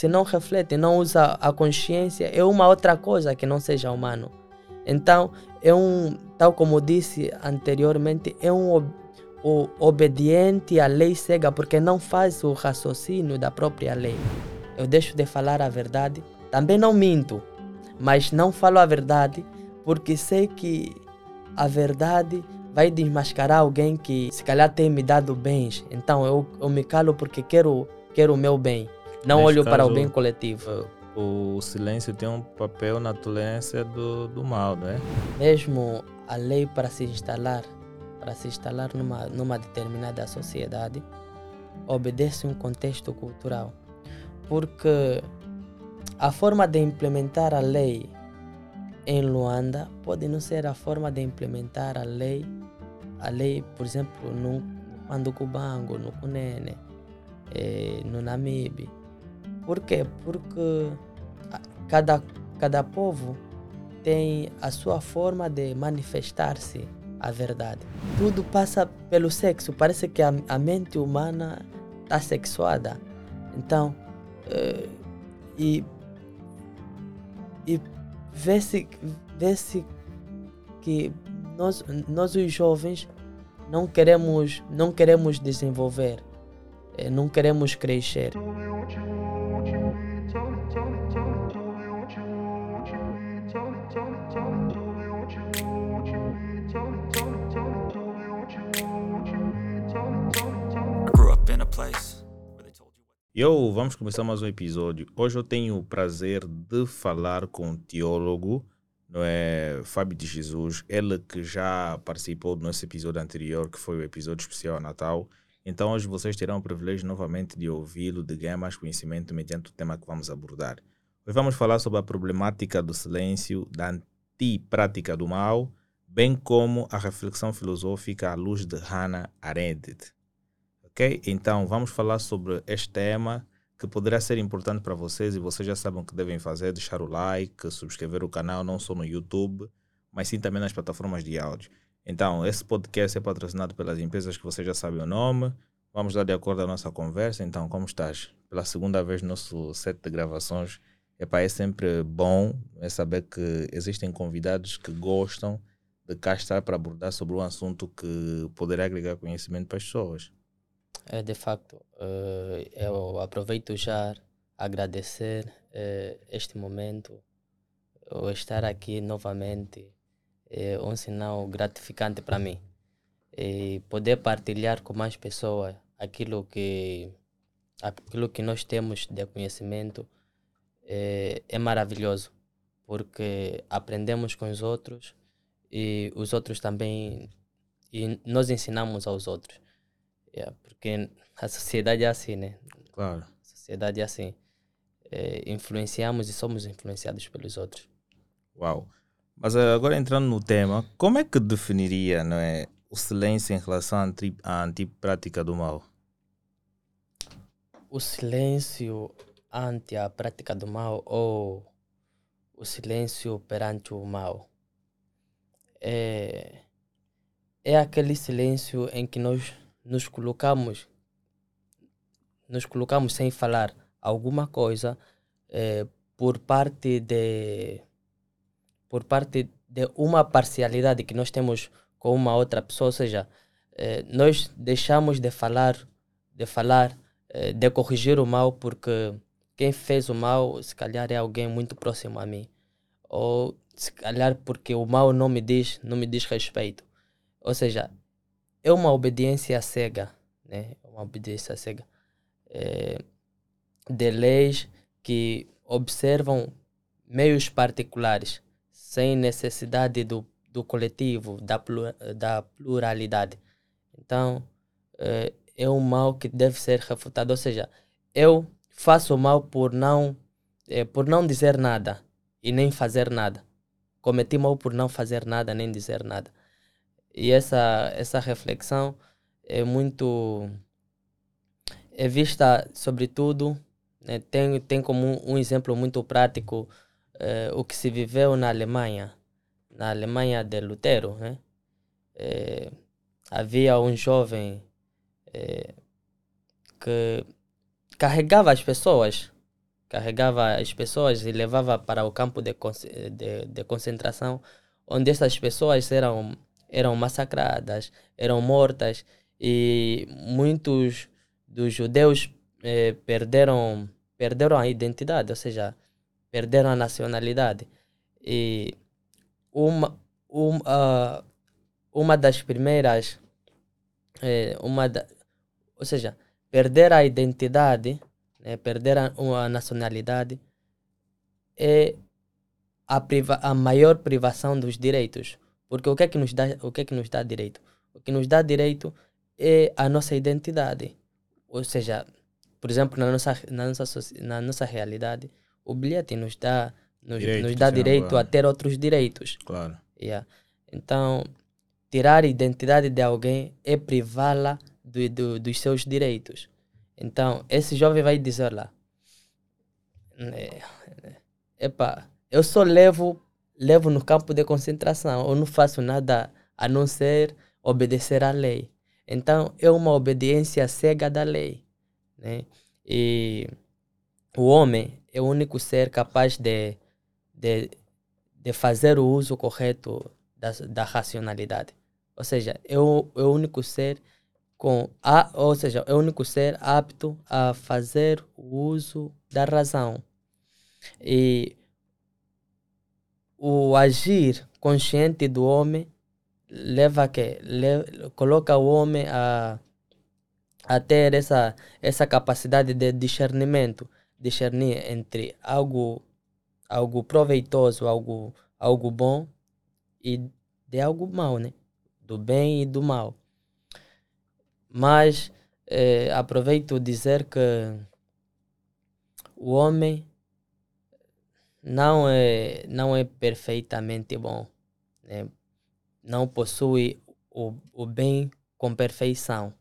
se não reflete, não usa a consciência, é uma outra coisa que não seja humano. Então, é um, tal como disse anteriormente, é um o obediente à lei cega porque não faz o raciocínio da própria lei. Eu deixo de falar a verdade, também não minto, mas não falo a verdade porque sei que a verdade vai desmascarar alguém que se calhar tem me dado bens. Então eu, eu me calo porque quero, quero o meu bem, não Neste olho para caso, o bem coletivo. O silêncio tem um papel na tolerância do, do mal, não é? Mesmo a lei para se instalar, para se instalar numa, numa determinada sociedade, obedece um contexto cultural. Porque a forma de implementar a lei em Luanda pode não ser a forma de implementar a lei, a lei, por exemplo, no Panducubango, no Cunene, eh, no Namibe. Por quê? Porque cada, cada povo tem a sua forma de manifestar-se a verdade. Tudo passa pelo sexo. Parece que a, a mente humana está sexuada. Então, eh, e, e vê-se vê que nós, nós os jovens não queremos, não queremos desenvolver, eh, não queremos crescer. What. Eu, vamos começar mais um episódio. Hoje eu tenho o prazer de falar com o teólogo, não é, Fábio de Jesus, ele que já participou do nosso episódio anterior, que foi o episódio especial a Natal. Então hoje vocês terão o privilégio novamente de ouvi-lo, de ganhar mais conhecimento mediante o tema que vamos abordar. Hoje vamos falar sobre a problemática do silêncio, da antiprática do mal, bem como a reflexão filosófica à luz de Hannah Arendt. Ok? Então, vamos falar sobre este tema que poderá ser importante para vocês e vocês já sabem o que devem fazer: deixar o like, subscrever o canal, não só no YouTube, mas sim também nas plataformas de áudio. Então, esse podcast é patrocinado pelas empresas que vocês já sabem o nome. Vamos dar de acordo à nossa conversa. Então, como estás? Pela segunda vez no nosso set de gravações. Epá, é sempre bom é saber que existem convidados que gostam de cá estar para abordar sobre um assunto que poderá agregar conhecimento para as pessoas. É, de facto, eh, eu aproveito já agradecer eh, este momento, o estar aqui novamente, é um sinal gratificante para mim. E poder partilhar com mais pessoas aquilo que, aquilo que nós temos de conhecimento é, é maravilhoso, porque aprendemos com os outros e os outros também, e nós ensinamos aos outros. Yeah, porque a sociedade é assim, né? Claro. A sociedade é assim. É, influenciamos e somos influenciados pelos outros. Uau. Mas eh, agora entrando no tema, como é que definiria não é, o silêncio em relação à anti- à antiprática do mal? O silêncio ante a prática do mal ou o silêncio perante o mal é, é aquele silêncio em que nós nos colocamos nos colocamos sem falar alguma coisa eh, por parte de por parte de uma parcialidade que nós temos com uma outra pessoa, ou seja, eh, nós deixamos de falar de falar eh, de corrigir o mal porque quem fez o mal se calhar é alguém muito próximo a mim. Ou se calhar porque o mal não me diz não me diz respeito. Ou seja é uma obediência cega né? É uma obediência cega. Eh, de leis que observam meios particulares sem necessidade do, do coletivo da, da pluralidade. Então eh, é um mal que deve ser refutado. Ou seja eu faço mal por não eh, por não dizer nada e nem fazer nada. Cometi mal por não fazer nada nem dizer nada e essa essa reflexão é muito é vista sobretudo né, tem tem como um, um exemplo muito prático eh, o que se viveu na Alemanha na Alemanha de Lutero né? Eh, havia um jovem eh, que carregava as pessoas carregava as pessoas e levava para o campo de, de, de concentração, onde essas pessoas eram, eram massacradas, eram mortas e muitos dos judeus eh, perderam, perderam a identidade, ou seja, perderam a nacionalidade. E uma, um, ah, uma das primeiras, eh, uma da, ou seja, perder a identidade, né, perder a, a nacionalidade é a, priva, a maior privação dos direitos. Porque o que é que nos dá, o que é que nos dá direito? O que nos dá direito é a nossa identidade. Ou seja, por exemplo, na nossa, na nossa, na nossa realidade, o bilhete nos dá, nos, Direito, nos dá dizendo direito a ter outros direitos. Claro. Yeah. Então, tirar a identidade de alguém é privá-la do, do, dos seus direitos. Então, esse jovem vai dizer lá: é, Epa, eu só levo, levo no campo de concentração, eu não faço nada a não ser obedecer à lei. Então, é uma obediência cega da lei. Né? E o homem é o único ser capaz de, de, de fazer o uso correto da, da racionalidade. Ou seja, é o, é o único ser com a, ou seja, é o único ser apto a fazer o uso da razão. E o agir consciente do homem leva que le, coloca o homem a, a ter essa essa capacidade de discernimento, discernir entre algo algo proveitoso, algo algo bom e de algo mau, né? Do bem e do mal. Mas eh, aproveito dizer que o homem não é não é perfeitamente bom, né? Não possui o, o bem com perfeição,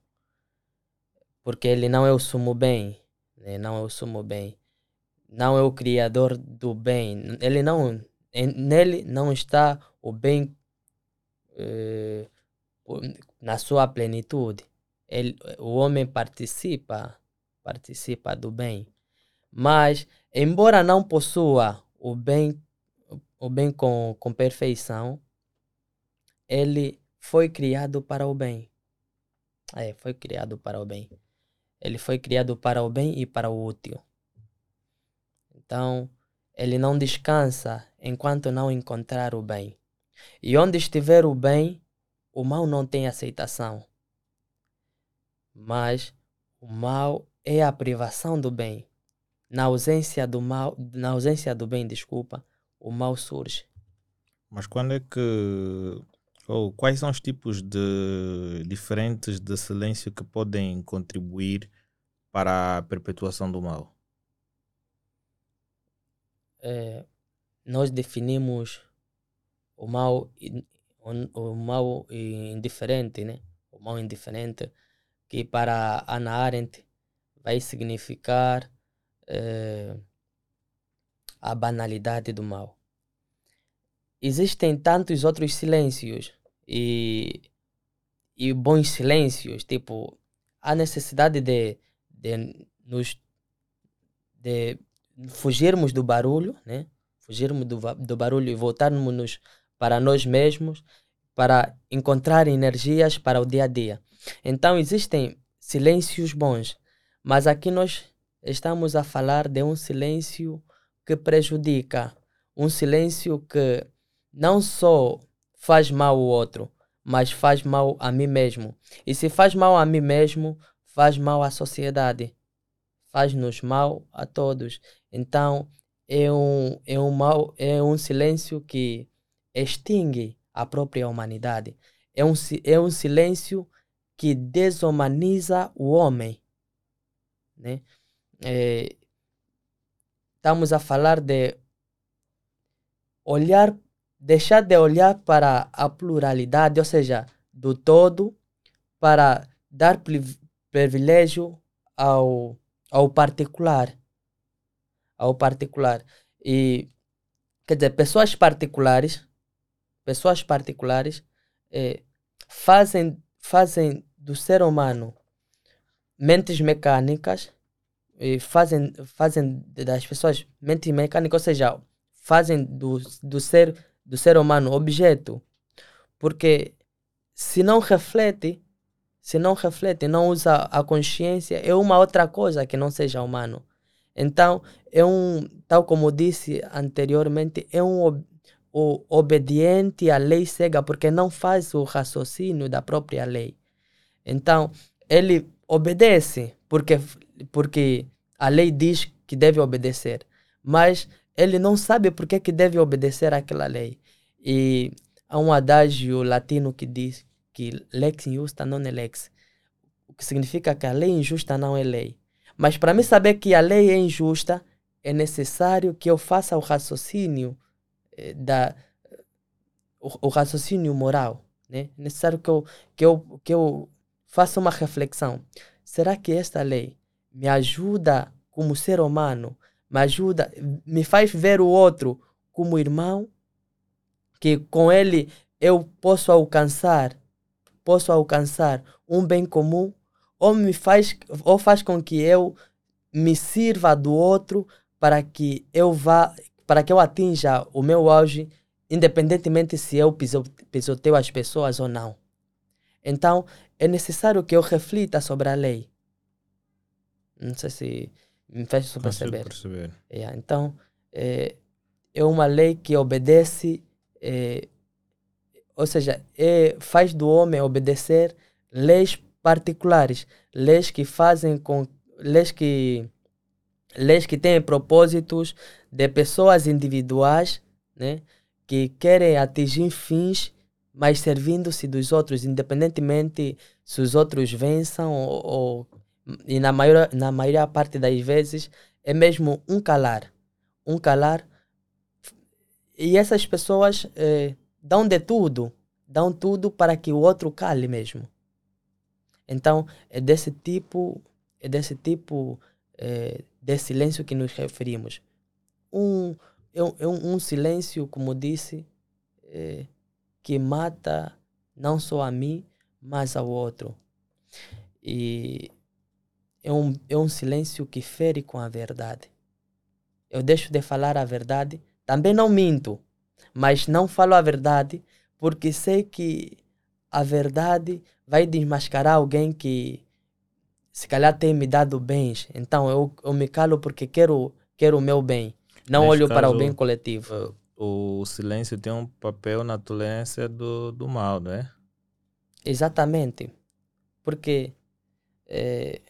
porque ele não é o sumo bem, né? Não é o sumo bem, não é o criador do bem. Ele não em- nele não está o bem eh, na sua plenitude. Ele, o homem participa, participa do bem, mas embora não possua o bem, o bem com, com perfeição, ele foi criado para o bem. É, foi criado para o bem. Ele foi criado para o bem e para o útil. Então, ele não descansa enquanto não encontrar o bem. E onde estiver o bem, o mal não tem aceitação. Mas o mal é a privação do bem. Na ausência do mal, na ausência do bem, desculpa, o mal surge. Mas quando é que. Ou quais são os tipos de diferentes de silêncio que podem contribuir para a perpetuação do mal? É, nós definimos o mal, o, o mal indiferente, né? O mal indiferente, que para Ana Arendt vai significar eh, a banalidade do mal. Existem tantos outros silêncios e, e bons silêncios, tipo, a necessidade de, de nos de fugirmos do barulho, né? Fugirmos do, do barulho e voltarmos para nós mesmos para encontrar energias para o dia a dia. Então existem silêncios bons, mas aqui nós estamos a falar de um silêncio que prejudica, um silêncio que não só faz mal ao outro, mas faz mal a mim mesmo. E se faz mal a mim mesmo, faz mal à sociedade, faz-nos mal a todos. Então é um, é um mal, é um silêncio que extingue a própria humanidade. É um, é um silêncio que desumaniza o homem. Né? É, estamos a falar de olhar, deixar de olhar para a pluralidade, ou seja, do todo, para dar priv- privilégio ao, ao particular. Ao particular. E, quer dizer, pessoas particulares, pessoas particulares eh, fazem, fazem do ser humano mentes mecânicas, fazem, fazem das pessoas mente mecânica, ou seja, fazem do, do, ser, do ser humano objeto. Porque se não reflete, se não reflete, não usa a consciência, é uma outra coisa que não seja humano. Então, é um, tal como disse anteriormente, é um o obediente à lei cega, porque não faz o raciocínio da própria lei. Então, ele obedece, porque, porque a lei diz que deve obedecer, mas ele não sabe por que, que deve obedecer àquela lei. E há um adágio latino que diz que lex injusta non é lex, o que significa que a lei injusta não é lei. Mas para mim saber que a lei é injusta, é necessário que eu faça o raciocínio eh, da o, o raciocínio moral, né? É necessário que eu, que eu que eu faça uma reflexão. Será que esta lei me ajuda como ser humano, me ajuda, me faz ver o outro como irmão, que com ele eu posso alcançar, posso alcançar um bem comum, ou me faz, ou faz com que eu me sirva do outro para que eu vá, para que eu atinja o meu auge, independentemente se eu piso- pisoteio as pessoas ou não. Então, é necessário que eu reflita sobre a lei. Não sei se me fez perceber. perceber. Yeah, então, é, é uma lei que obedece, é, ou seja, é, faz do homem obedecer leis particulares, leis que fazem com leis que leis que têm propósitos de pessoas individuais, né, que querem atingir fins, mas servindo-se dos outros, independentemente se os outros vençam ou, ou e na maior na maior parte das vezes é mesmo um calar, um calar. E essas pessoas eh, dão de tudo, dão tudo para que o outro cale mesmo. Então é desse tipo, é desse tipo eh, de silêncio que nos referimos. Um, é um, é um silêncio, como disse, eh, que mata não só a mim, mas ao outro. E é um, é um silêncio que fere com a verdade. Eu deixo de falar a verdade, também não minto, mas não falo a verdade porque sei que a verdade vai desmascarar alguém que se calhar tem me dado bens. Então eu, eu me calo porque quero, quero o meu bem, não Neste olho para o caso, bem coletivo. Uh, O silêncio tem um papel na tolerância do, do mal, não é? Exatamente. Porque eh,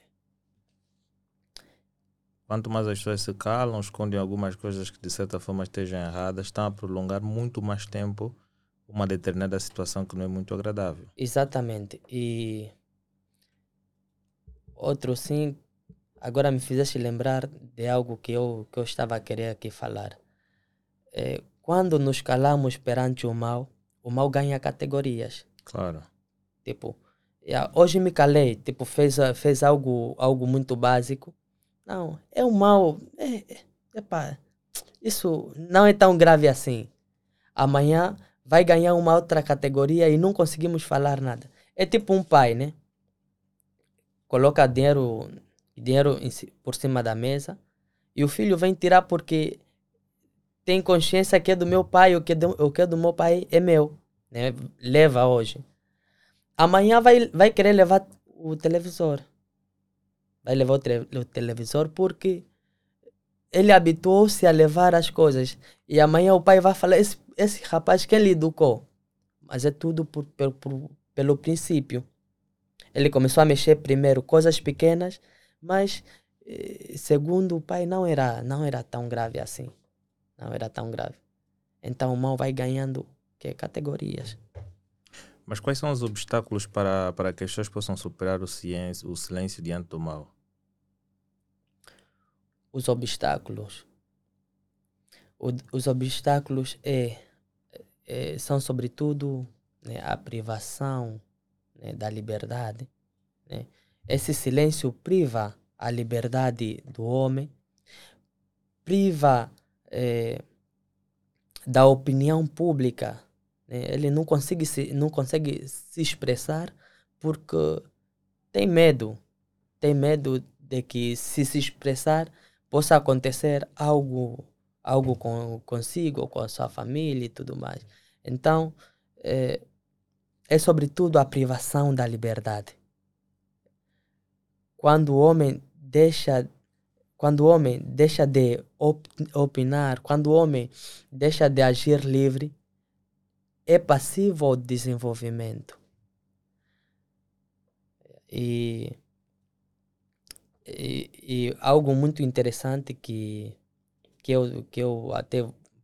Quanto mais as pessoas se calam, escondem algumas coisas que de certa forma estejam erradas, estão a prolongar muito mais tempo uma determinada situação que não é muito agradável. Exatamente. E outro sim, agora me fizeste lembrar de algo que eu, que eu estava a querer aqui falar. É, quando nos calamos perante o mal, o mal ganha categorias. Claro. Tipo, hoje me calei, tipo, fez, fez algo, algo muito básico. Não, é um mal. É, é, epá, isso não é tão grave assim. Amanhã vai ganhar uma outra categoria e não conseguimos falar nada. É tipo um pai, né? Coloca dinheiro, dinheiro por cima da mesa e o filho vem tirar porque tem consciência que é do meu pai, o que é do, o que é do meu pai é meu. Né? Leva hoje. Amanhã vai, vai querer levar o televisor. Vai levar o, o televisor porque ele habituou-se a levar as coisas. E amanhã o pai vai falar: esse, esse rapaz, quem lhe educou? Mas é tudo por, por- por- pelo princípio. Ele começou a mexer primeiro coisas pequenas, mas eh, segundo o pai não era, não era tão grave assim. Não era tão grave. Então o mal vai ganhando que categorias. Mas quais são os obstáculos para, para que as pessoas possam superar o silêncio, o silêncio diante do mal? Os obstáculos. O- os obstáculos é, é- são sobretudo né, a privação né, da liberdade. né. Esse silêncio priva a liberdade do homem, priva eh, da opinião pública. né. Ele não consegue, se, não consegue se expressar porque tem medo. Tem medo de que se se expressar possa acontecer algo algo com consigo, com a sua família e tudo mais. Então, é, é sobretudo a privação da liberdade. Quando o homem deixa quando o homem deixa de op opinar, quando o homem deixa de agir livre, é passivo ao desenvolvimento. E, e, algo muito interessante que, que, eu, que eu até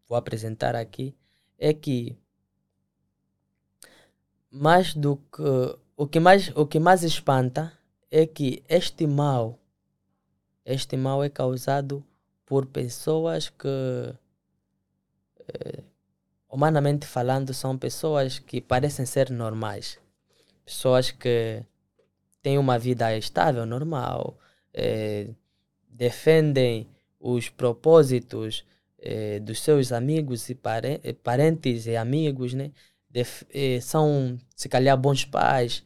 vou apresentar aqui é que mais do que o que mais o que mais espanta é que este mal este mal é causado por pessoas que, eh, humanamente falando, são pessoas que parecem ser normais. Pessoas que têm uma vida estável, normal, eh, defendem os propósitos eh, dos seus amigos e parentes e amigos, né? Def são, se calhar, bons pais,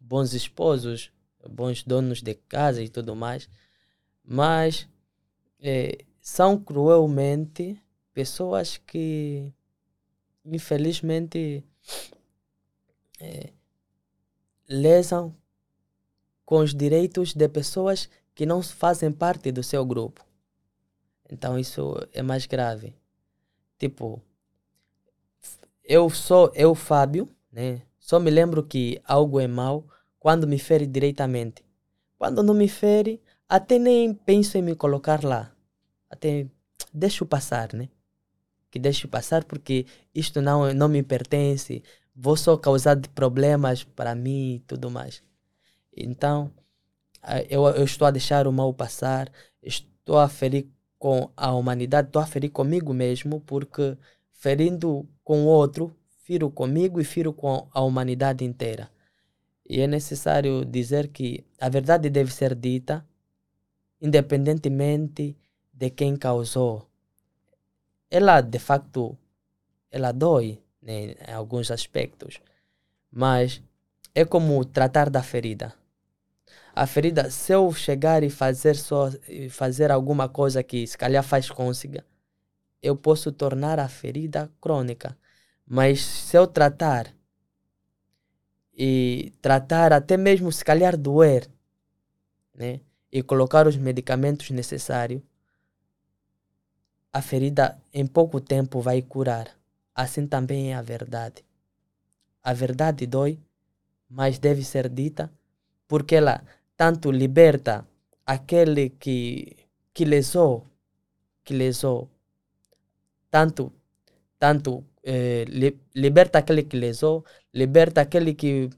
bons esposos, bons donos de casa e tudo mais, mas é, são cruelmente pessoas que, infelizmente, é, lesam com os direitos de pessoas que não fazem parte do seu grupo. Então isso é mais grave. Tipo, eu sou eu Fábio, né? Só me lembro que algo é mal quando me fere diretamente. Quando não me fere, até nem penso em me colocar lá. Até deixo passar, né? Que deixo passar porque isto não, não me pertence. Vou só causar problemas para mim e tudo mais. Então, eu, eu estou a deixar o mal passar, estou a ferir com a humanidade, estou a ferir comigo mesmo, porque ferindo com o outro, firo comigo e firo com a humanidade inteira. E é necessário dizer que a verdade deve ser dita, independentemente de quem causou. Ela, de facto, ela dói né, em alguns aspectos, mas é como tratar da ferida. A ferida, se eu chegar e fazer só fazer alguma coisa que se calhar faz côncega, eu posso tornar a ferida crônica. Mas se eu tratar e tratar até mesmo se calhar doer, né? E colocar os medicamentos necessários, a ferida em pouco tempo vai curar. Assim também é a verdade. A verdade dói, mas deve ser dita, porque ela tanto liberta aquele que que lesou, que lesou, tanto tanto eh, li, liberta aquele que lesou, liberta aquele que,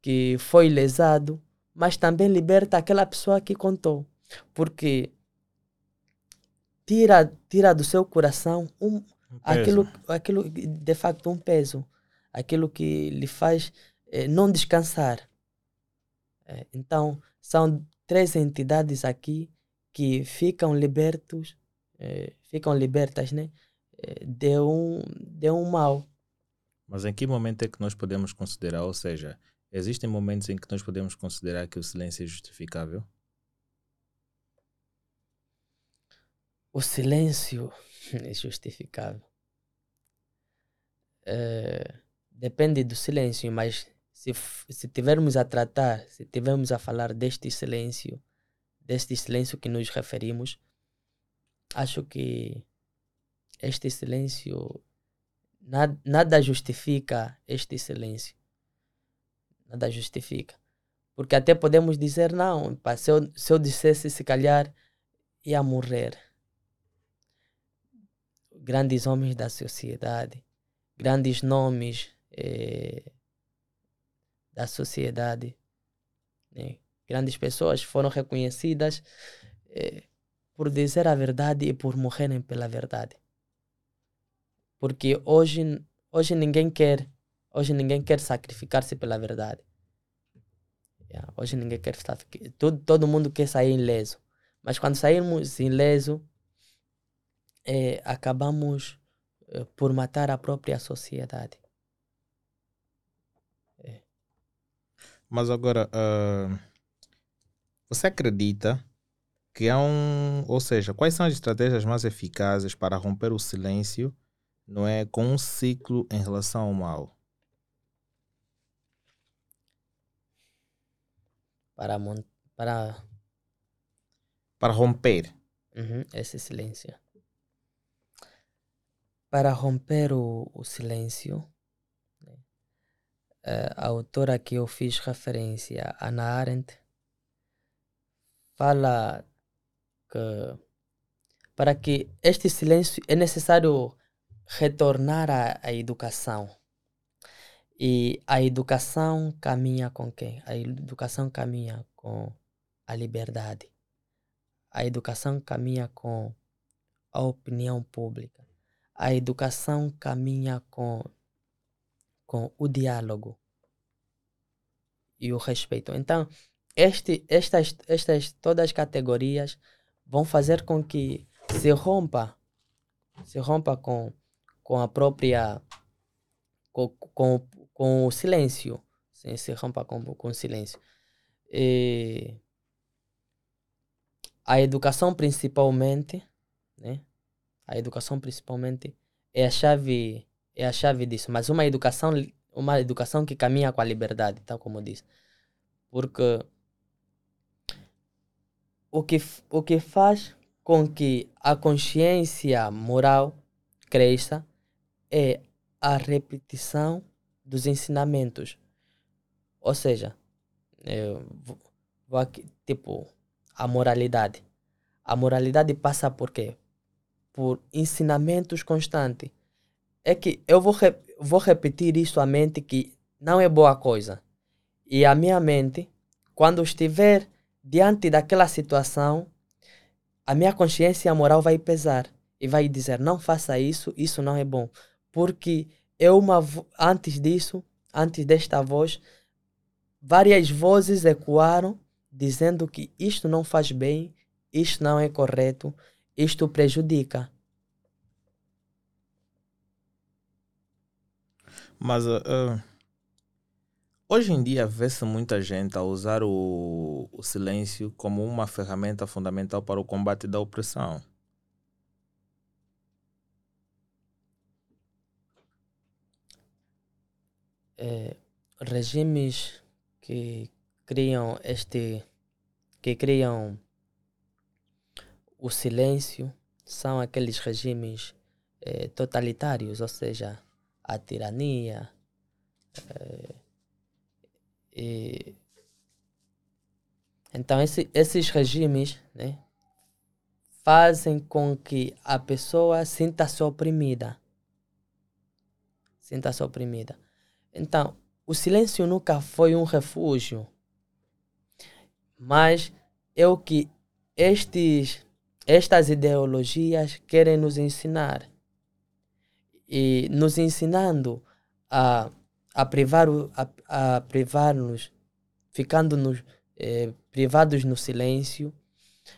que foi lesado, mas também liberta aquela pessoa que contou. Porque tira, tira do seu coração um, um aquilo, aquilo, de facto, um peso. Aquilo que lhe faz eh, não descansar. É, então, são três entidades aqui que ficam libertos, eh, ficam libertas, né? de um, de um mal. Mas em que momento é que nós podemos considerar, ou seja, existem momentos em que nós podemos considerar que o silêncio é justificável? O silêncio é justificável. É, depende do silêncio, mas se, se tivermos a tratar, se tivermos a falar deste silêncio, deste silêncio que nos referimos, acho que este silêncio, nada, nada justifica este silêncio. Nada justifica. Porque até podemos dizer, não, pá, se, eu, se eu dissesse, se calhar ia morrer. Grandes homens da sociedade, grandes nomes eh, da sociedade, né? grandes pessoas foram reconhecidas eh, por dizer a verdade e por morrerem pela verdade. Porque hoje, hoje ninguém quer, hoje ninguém quer sacrificar-se pela verdade. Yeah, hoje ninguém quer todo, todo mundo quer sair ileso. Mas quando sairmos ileso, é, acabamos é, por matar a própria sociedade. Mas agora, uh, Você acredita que há um. Ou seja, quais são as estratégias mais eficazes para romper o silêncio, não é? Com um ciclo em relação ao mal? Para, para Para romper. Uhum, esse silêncio. Para romper o, o silêncio, a autora que eu fiz referência, Ana Arendt, fala que para que este silêncio é necessário retornar à, à educação. E a educação caminha com quem? A educação caminha com a liberdade a educação caminha com a opinião pública. A educação caminha com, com o diálogo e o respeito. Então, este, estas, estas todas as categorias vão fazer com que se rompa, se rompa com, com a própria com, com, com o silêncio, se, se rompa com, com o silêncio. E, a educação principalmente, né? A educação principalmente é a chave é a chave disso, mas uma educação uma educação que caminha com a liberdade, tal como diz. Porque o que o que faz com que a consciência moral cresça é a repetição dos ensinamentos. Ou seja, vou aqui, tipo, a moralidade. A moralidade passa por quê? Por ensinamentos constantes. É que eu vou, re- vou repetir isso à mente que não é boa coisa. E a minha mente, quando estiver diante daquela situação, a minha consciência moral vai pesar e vai dizer: não faça isso, isso não é bom. Porque é uma antes disso, antes desta voz, várias vozes ecoaram dizendo que isto não faz bem, isto não é correto, isto prejudica. Mas ah, hoje em dia vê-se muita gente a usar o, o silêncio como uma ferramenta fundamental para o combate da opressão. Eh, regimes que criam este que criam o silêncio são aqueles regimes eh, totalitários, ou seja, a tirania. eh, e, então, esse- esses regimes né, fazem com que a pessoa sinta-se oprimida. Sinta-se oprimida. Então, o silêncio nunca foi um refúgio, mas é o que estes, estas ideologias querem nos ensinar. E nos ensinando a, a privar o- a, a privar-nos, ficando nos, eh, privados no silêncio,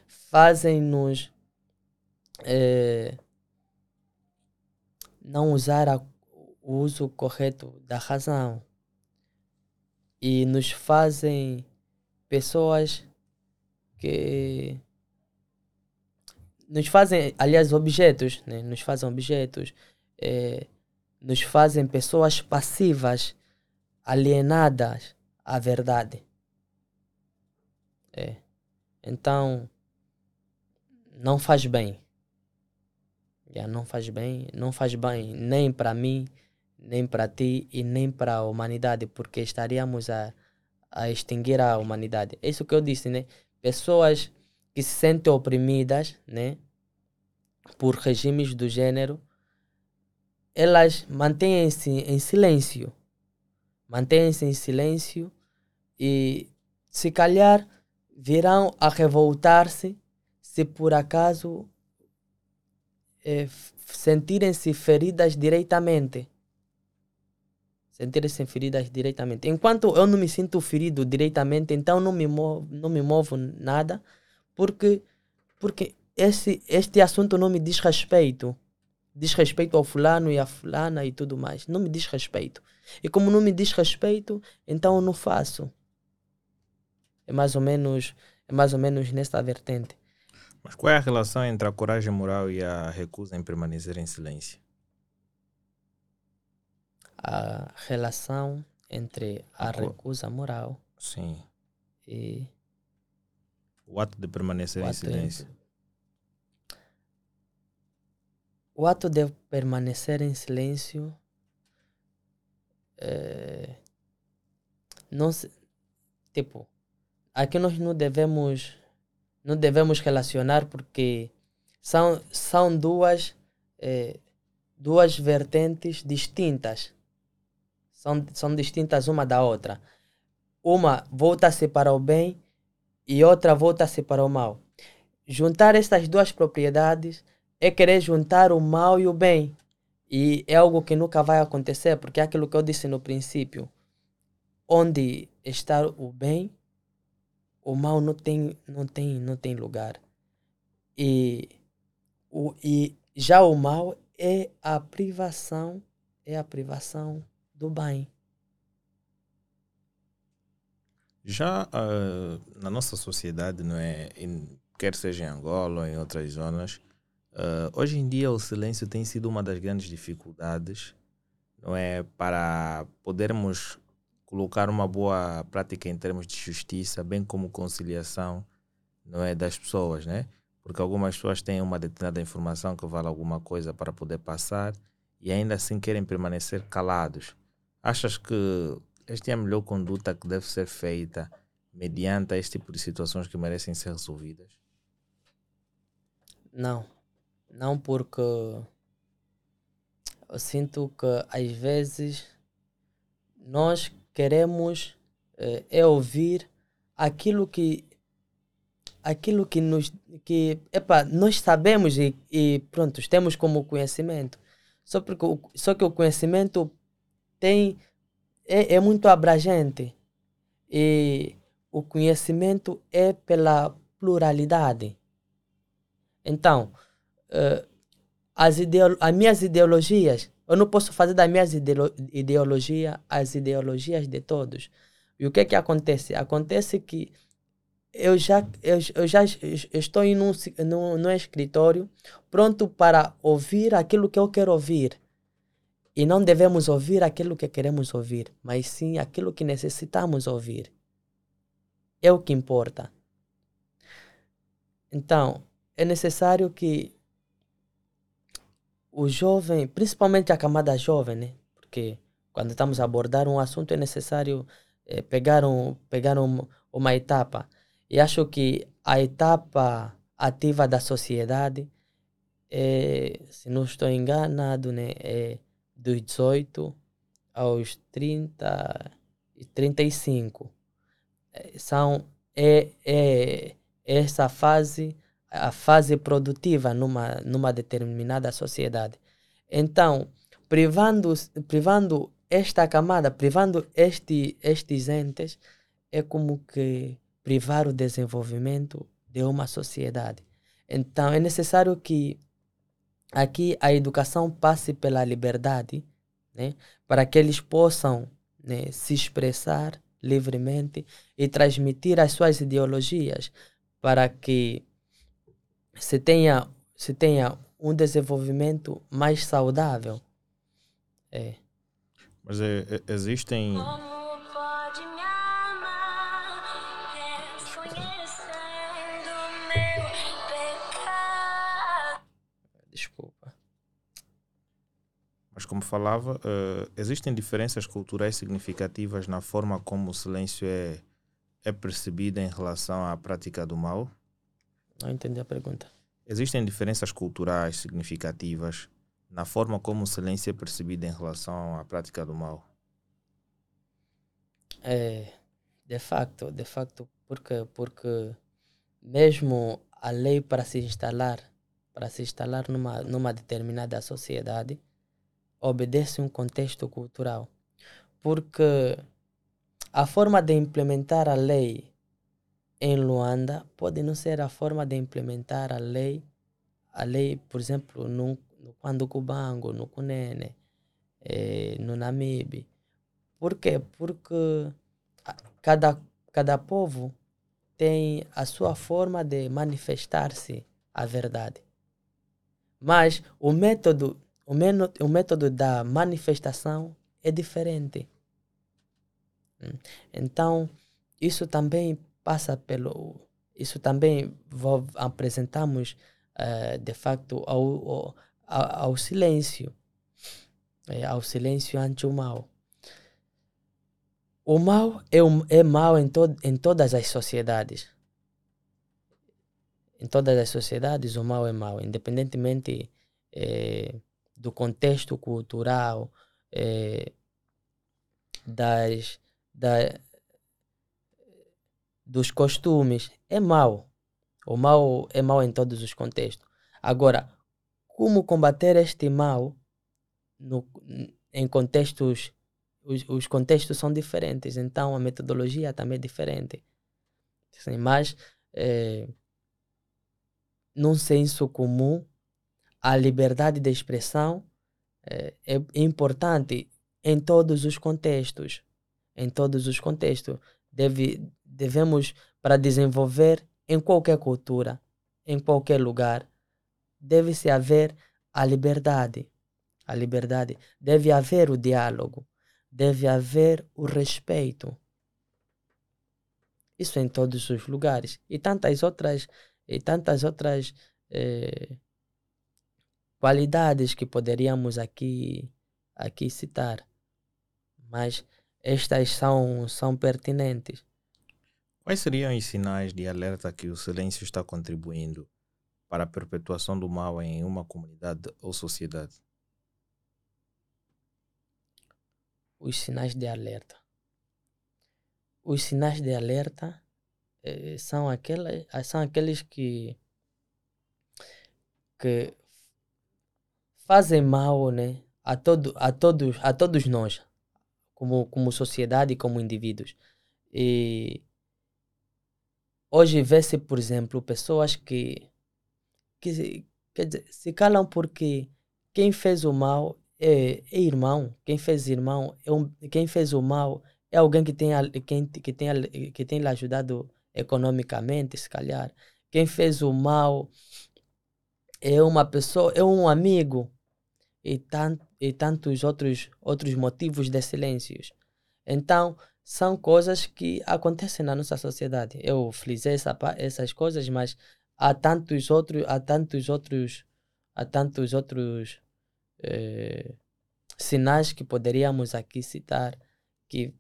fazem-nos eh, não usar a o uso correto da razão e nos fazem pessoas que nos fazem, aliás, objetos, né? nos fazem objetos, nos fazem pessoas passivas, alienadas à verdade. É. Então, não faz bem. Já não faz bem, não faz bem nem para mim, nem para ti e nem para a humanidade, porque estaríamos a, a extinguir a humanidade. É isso que eu disse, né? Pessoas que se sentem oprimidas, né? Por regimes do gênero, elas mantêm-se em silêncio. Mantêm-se em silêncio e, se calhar, virão a revoltar-se se por acaso eh, sentirem-se feridas diretamente. Sentirem-se feridas diretamente. Enquanto eu não me sinto ferido diretamente, então não me movo, não me movo nada, porque, porque esse, este assunto não me diz respeito. Diz respeito ao fulano e à fulana e tudo mais. Não me diz respeito. E como não me diz respeito, então eu não faço. É mais ou menos é mais ou menos nesta vertente. Mas qual é a relação entre a coragem moral e a recusa em permanecer em silêncio? A relação entre a recusa moral Sim. e O ato de permanecer em silêncio. entre- o ato de permanecer em silêncio é, não se, tipo aqui nós não devemos não devemos relacionar porque são são duas eh, duas vertentes distintas. São são distintas uma da outra. Uma volta-se para o bem e outra volta-se para o mal. Juntar estas duas propriedades é querer juntar o mal e o bem. E é algo que nunca vai acontecer porque é aquilo que eu disse no princípio. Onde está o bem o mal não tem não tem não tem lugar. E o e já o mal é a privação é a privação do bem. Já ah, na nossa sociedade, não é? Em- quer seja em Angola ou em outras zonas, ah, hoje em dia o silêncio tem sido uma das grandes dificuldades, não é? Para podermos colocar uma boa prática em termos de justiça, bem como conciliação, não é? Das pessoas, né? Porque algumas pessoas têm uma determinada informação que vale alguma coisa para poder passar e ainda assim querem permanecer calados. Achas que esta é a melhor conduta que deve ser feita mediante este tipo de situações que merecem ser resolvidas? Não, não porque eu sinto que às vezes nós queremos eh, é ouvir aquilo que aquilo que nos que epa, nós sabemos e, e pronto temos como conhecimento. Só porque o, só que o conhecimento tem é, é muito abrangente. E o conhecimento é pela pluralidade. Então, eh, as, ideo as minhas ideologias, eu não posso fazer das minhas ideolo ideologias as ideologias de todos. E o que é que acontece? Acontece que eu já, eu, eu já es- es- estou em um, num, num escritório pronto para ouvir aquilo que eu quero ouvir. E não devemos ouvir aquilo que queremos ouvir, mas sim aquilo que necessitamos ouvir. É o que importa. Então, é necessário que o jovem, principalmente a camada jovem, né? Porque quando estamos a abordar um assunto é necessário eh, pegar, um, pegar um, uma etapa. E acho que a etapa ativa da sociedade é, se não estou enganado, né? É dos 18 aos 30 e 35. Eh, São, é, é essa fase a fase produtiva numa, numa determinada sociedade. Então, privando, privando esta camada, privando este, estes entes, é como que privar o desenvolvimento de uma sociedade. Então, é necessário que aqui a educação passe pela liberdade, né, para que eles possam né, se expressar livremente e transmitir as suas ideologias para que se tenha, se tenha um desenvolvimento mais saudável. É. Mas é, é- existem. Como pode me amar, desconhecendo meu pecado? Desculpa. Mas como falava, eh, existem diferenças culturais significativas na forma como o silêncio é, é percebido em relação à prática do mal? Não entendi a pergunta. Existem diferenças culturais significativas na forma como o silêncio é percebido em relação à prática do mal? É, de facto, de facto, porque, porque mesmo a lei para se instalar, para se instalar numa, numa determinada sociedade, obedece um contexto cultural. Porque a forma de implementar a lei em Luanda pode não ser a forma de implementar a lei, a lei, por exemplo, no, no Quanducubango, no Cunene, eh, no Namibe. Por quê? Porque cada, cada povo tem a sua forma de manifestar-se a verdade. Mas o método, o, meno- o método da manifestação é diferente. Hum. Então, isso também passa pelo. Isso também vo- apresentamos, eh, de facto, ao, ao, ao- silêncio. eh, ao silêncio ante o mal. O mal é, um, é mal em, to, em todas as sociedades. Em todas as sociedades, o mal é mal, independentemente eh, do contexto cultural, eh, das, da, dos costumes. É mal. O mal é mal em todos os contextos. Agora, como combater este mal no, em contextos os, os contextos são diferentes, então a metodologia também é diferente. Mas, eh, num senso comum, a liberdade de expressão eh, é importante em todos os contextos. Em todos os contextos. Deve, devemos, para desenvolver em qualquer cultura, em qualquer lugar, deve-se haver a liberdade. A liberdade. Deve haver o diálogo deve haver o respeito. Isso em todos os lugares. E tantas outras, e tantas outras eh, qualidades que poderíamos aqui, aqui citar. Mas estas são, são pertinentes. Quais seriam os sinais de alerta que o silêncio está contribuindo para a perpetuação do mal em uma comunidade ou sociedade? os sinais de alerta. Os sinais de alerta eh, são, aquelas, são aqueles que, que fazem mal né, a, todo, a, todos, a todos nós, como, como sociedade e como indivíduos. E hoje vê-se, por exemplo, pessoas que, que se- quer dizer, se calam porque quem fez o mal é, é irmão. Quem fez irmão, é um, quem fez o mal é alguém que tem, quem, que, tem, que tem lhe ajudado economicamente, se calhar. Quem fez o mal é uma pessoa, é um amigo e, tan, e tantos outros, outros motivos de silêncios. Então, são coisas que acontecem na nossa sociedade. Eu frisei essa, essas coisas, mas há tantos outros, há tantos outros, há tantos outros eh, sinais que poderíamos aqui citar que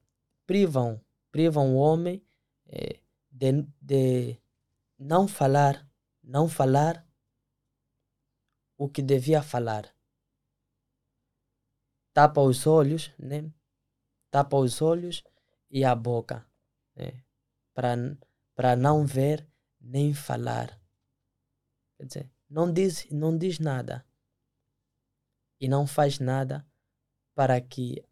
privam, privam o homem eh, de, de não falar, não falar o que devia falar. Tapa os olhos, né? Tapa os olhos e a boca, né? para não ver nem falar. Quer dizer, não diz, não diz nada e não faz nada para que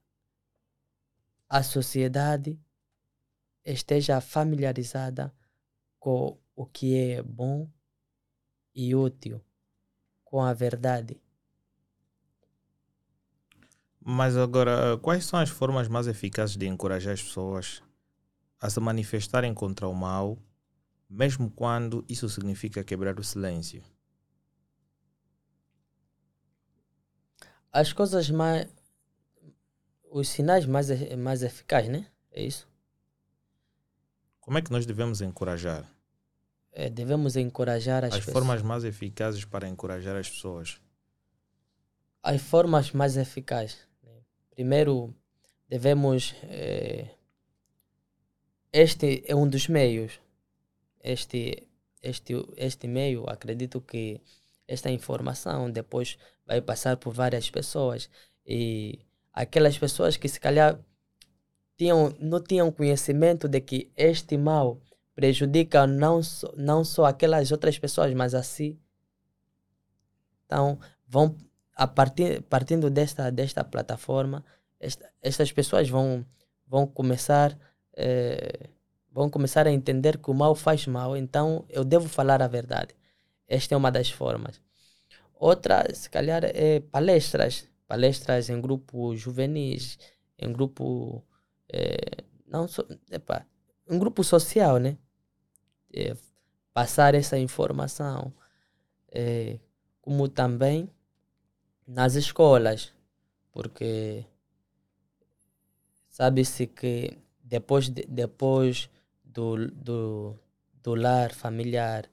a sociedade esteja familiarizada com o que é bom e útil, com a verdade. Mas agora, quais são as formas mais eficazes de encorajar as pessoas a se manifestarem contra o mal, mesmo quando isso significa quebrar o silêncio? As coisas mais. Os sinais mais, mais eficazes, né? É isso? Como é que nós devemos encorajar? É, devemos encorajar as, As, pessoas. formas mais eficazes para encorajar as pessoas. as formas mais eficazes. Primeiro, devemos. eh, este é um dos meios. Este, este, este meio, acredito que esta informação depois vai passar por várias pessoas. E aquelas pessoas que se calhar tinham, não tinham conhecimento de que este mal prejudica não só, não só aquelas outras pessoas, mas a si. Então, vão a partir partindo desta desta plataforma esta, estas pessoas vão vão começar eh, vão começar a entender que o mal faz mal então eu devo falar a verdade. Esta é uma das formas. Outra se calhar é palestras. Palestras em grupos juvenis em grupo eh, não só epa, um grupo social né? Eh, passar essa informação. Eh, como também nas escolas, porque sabe-se que depois, de- depois do, do, do lar familiar,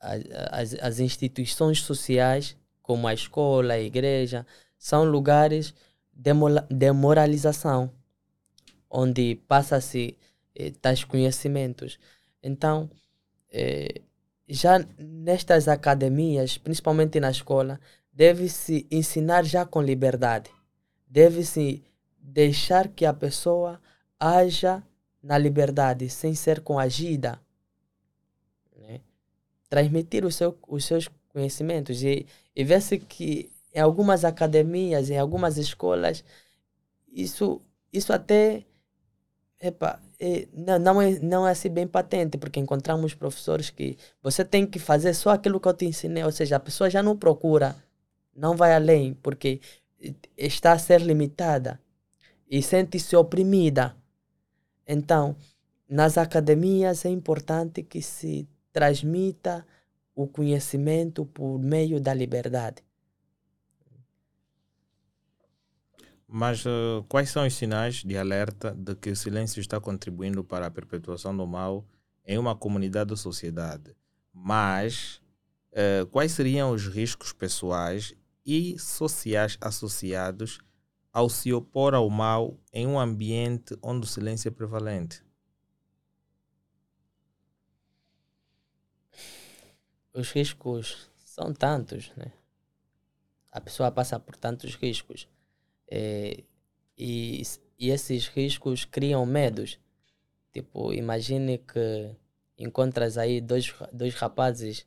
as, as instituições sociais, como a escola, a igreja, são lugares de moralização, onde passa-se eh, tais conhecimentos. Então, eh, já nestas academias, principalmente na escola, deve-se ensinar já com liberdade. Deve-se deixar que a pessoa haja na liberdade, sem ser coagida. né? Transmitir o seu, os seus conhecimentos. E, e vê-se que em algumas academias, em algumas escolas, isso, isso até epa, não, não, é, não é assim bem patente, porque encontramos professores que você tem que fazer só aquilo que eu te ensinei, ou seja, a pessoa já não procura, não vai além, porque está a ser limitada e sente-se oprimida. Então, nas academias é importante que se transmita o conhecimento por meio da liberdade. Mas eh, quais são os sinais de alerta de que o silêncio está contribuindo para a perpetuação do mal em uma comunidade ou sociedade? Mas eh, quais seriam os riscos pessoais e sociais associados ao se opor ao mal em um ambiente onde o silêncio é prevalente? Os riscos são tantos, né? A pessoa passa por tantos riscos. Eh, e, e esses riscos criam medos. Tipo, imagine que encontras aí dois, dois rapazes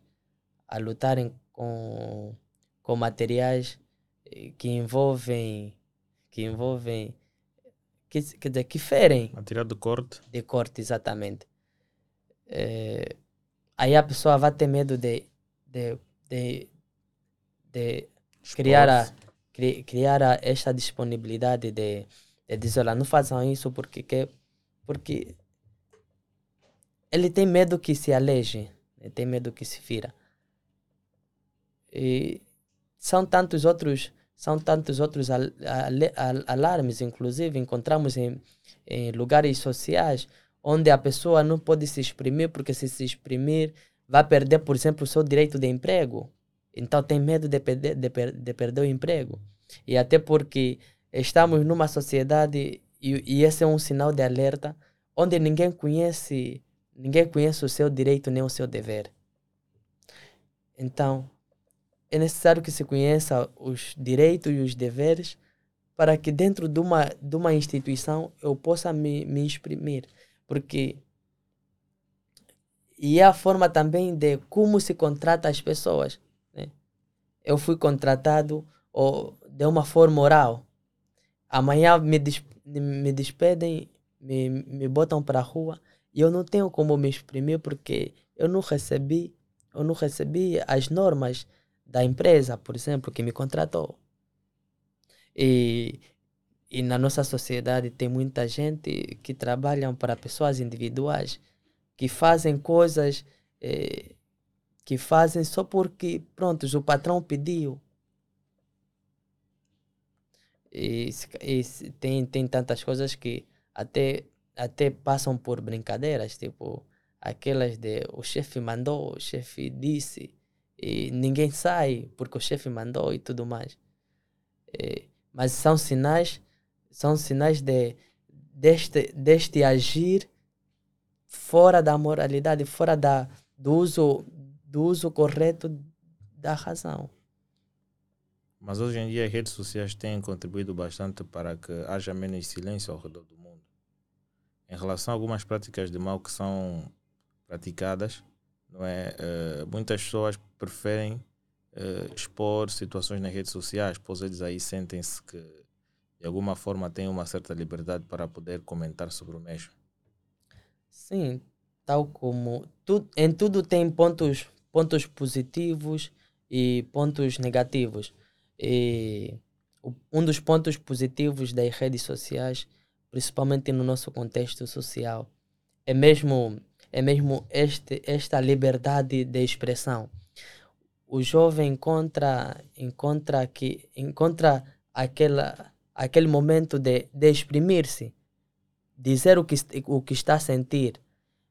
a lutarem com, com materiais eh, que envolvem que envolvem que, quer dizer, que ferem Material de corte? de corte, exatamente. Eh, aí a pessoa vai ter medo de, de, de, de criar, a, cri- criar a, esta disponibilidade de, de dizer, olha, não façam isso porque, quer, porque ele tem medo que se aleje, ele tem medo que se fira. E são tantos outros são tantos outros al- al- alarmes, inclusive encontramos em, em lugares sociais onde a pessoa não pode se exprimir porque se se exprimir vai perder, por exemplo, o seu direito de emprego. Então tem medo de perder, de, per- de perder o emprego. E até porque estamos numa sociedade e, e esse é um sinal de alerta onde ninguém conhece, ninguém conhece o seu direito nem o seu dever. Então, é necessário que se conheça os direitos e os deveres para que dentro de uma, de uma instituição eu possa me, me exprimir. Porque e é a forma também de como se contrata as pessoas. Né? Eu fui contratado ou, de uma forma oral. Amanhã me, des, me despedem, me, me botam para a rua e eu não tenho como me exprimir porque eu não recebi, eu não recebi as normas da empresa, por exemplo, que me contratou. E, e na nossa sociedade tem muita gente que trabalham para pessoas individuais, que fazem coisas eh, que fazem só porque, pronto, o patrão pediu. E, e tem, tem tantas coisas que até, até passam por brincadeiras, tipo aquelas de o chefe mandou, o chefe disse, e ninguém sai porque o chefe mandou e tudo mais. Eh, mas são sinais, são sinais de, deste, deste agir fora da moralidade, fora da, do, uso, do uso correto da razão. Mas hoje em dia as redes sociais têm contribuído bastante para que haja menos silêncio ao redor do mundo. Em relação a algumas práticas de mal que são praticadas, não é? Eh, muitas pessoas preferem eh, expor situações nas redes sociais, pois eles aí sentem-se que de alguma forma têm uma certa liberdade para poder comentar sobre o mesmo. Sim, tal como tu, em tudo tem pontos, pontos positivos e pontos negativos. E um dos pontos positivos das redes sociais, principalmente no nosso contexto social, é mesmo é mesmo este, esta liberdade de expressão. O jovem encontra, encontra, que, encontra aquela, aquele momento de, de exprimir-se, dizer o que, o que está a sentir,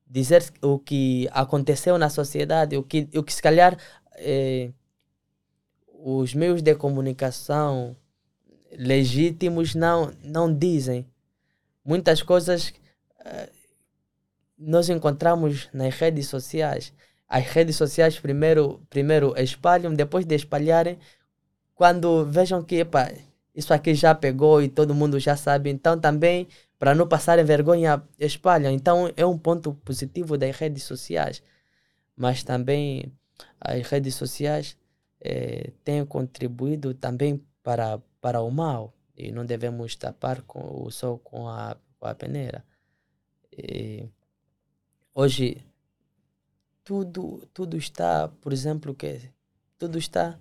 dizer o que aconteceu na sociedade, o que, o que se calhar eh, os meios de comunicação legítimos não, não dizem. Muitas coisas eh, nós encontramos nas redes sociais. As redes sociais primeiro, primeiro espalham, depois de espalharem, quando vejam que epa, isso aqui já pegou e todo mundo já sabe, então também, para não passarem vergonha, espalham. Então é um ponto positivo das redes sociais. Mas também as redes sociais eh, têm contribuído também para, para o mal. E não devemos tapar com, o sol com a, com a peneira. E hoje tudo tudo está por exemplo que tudo está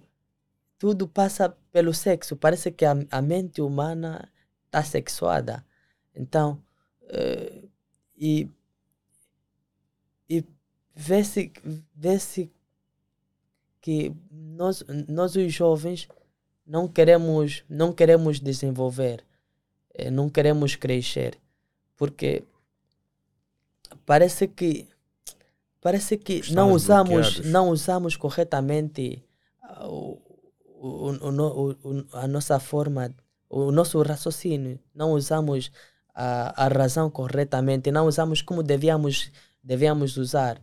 tudo passa pelo sexo. Parece que a, a mente humana está sexuada. Então eh, e e vê-se vê-se que nós nós os jovens não queremos não queremos desenvolver eh, não queremos crescer. Porque parece que parece que não usamos bloqueados. não usamos corretamente ah, o, o- o- a nossa forma o nosso raciocínio. Não usamos a, a razão corretamente não usamos como devíamos devíamos usar.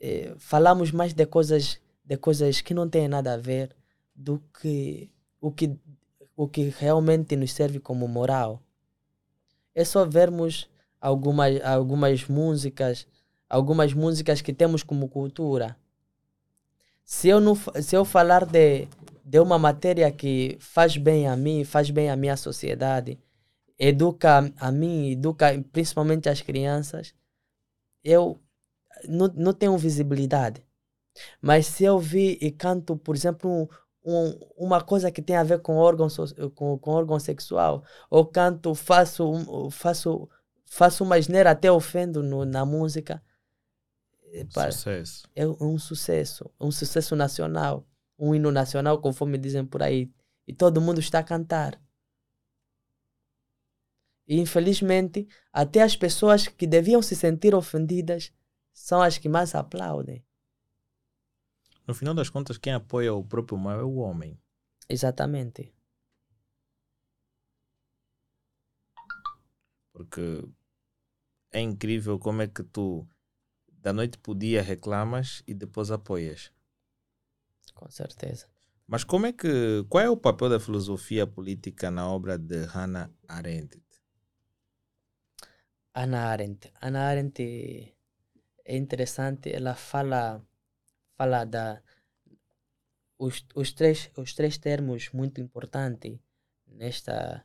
Eh, falamos mais de coisas de coisas que não têm nada a ver do que o que o que realmente nos serve como moral. É só vermos algumas, algumas músicas, algumas músicas que temos como cultura. Se eu, não, se eu falar de, de uma matéria que faz bem a mim, faz bem à minha sociedade, educa a mim, educa principalmente as crianças, eu não, não tenho visibilidade. Mas se eu vi e canto, por exemplo, um, um- uma coisa que tem a ver com órgão, com, com órgão sexual, ou canto, faço, faço, faço uma asneira, até ofendo no, na música, eh, pa- Sucesso. é um sucesso, um sucesso nacional, um hino nacional, conforme dizem por aí, e todo mundo está a cantar. E infelizmente, até as pessoas que deviam se sentir ofendidas são as que mais aplaudem. No final das contas, quem apoia o próprio mal é o homem. Exatamente. Porque é incrível como é que tu da noite pro dia reclamas e depois apoias. Com certeza. Mas como é que qual é o papel da filosofia política na obra de Hannah Arendt? Ana Arendt. Ana Arendt é interessante, ela fala, fala da os, os, três, os três termos muito importantes nesta,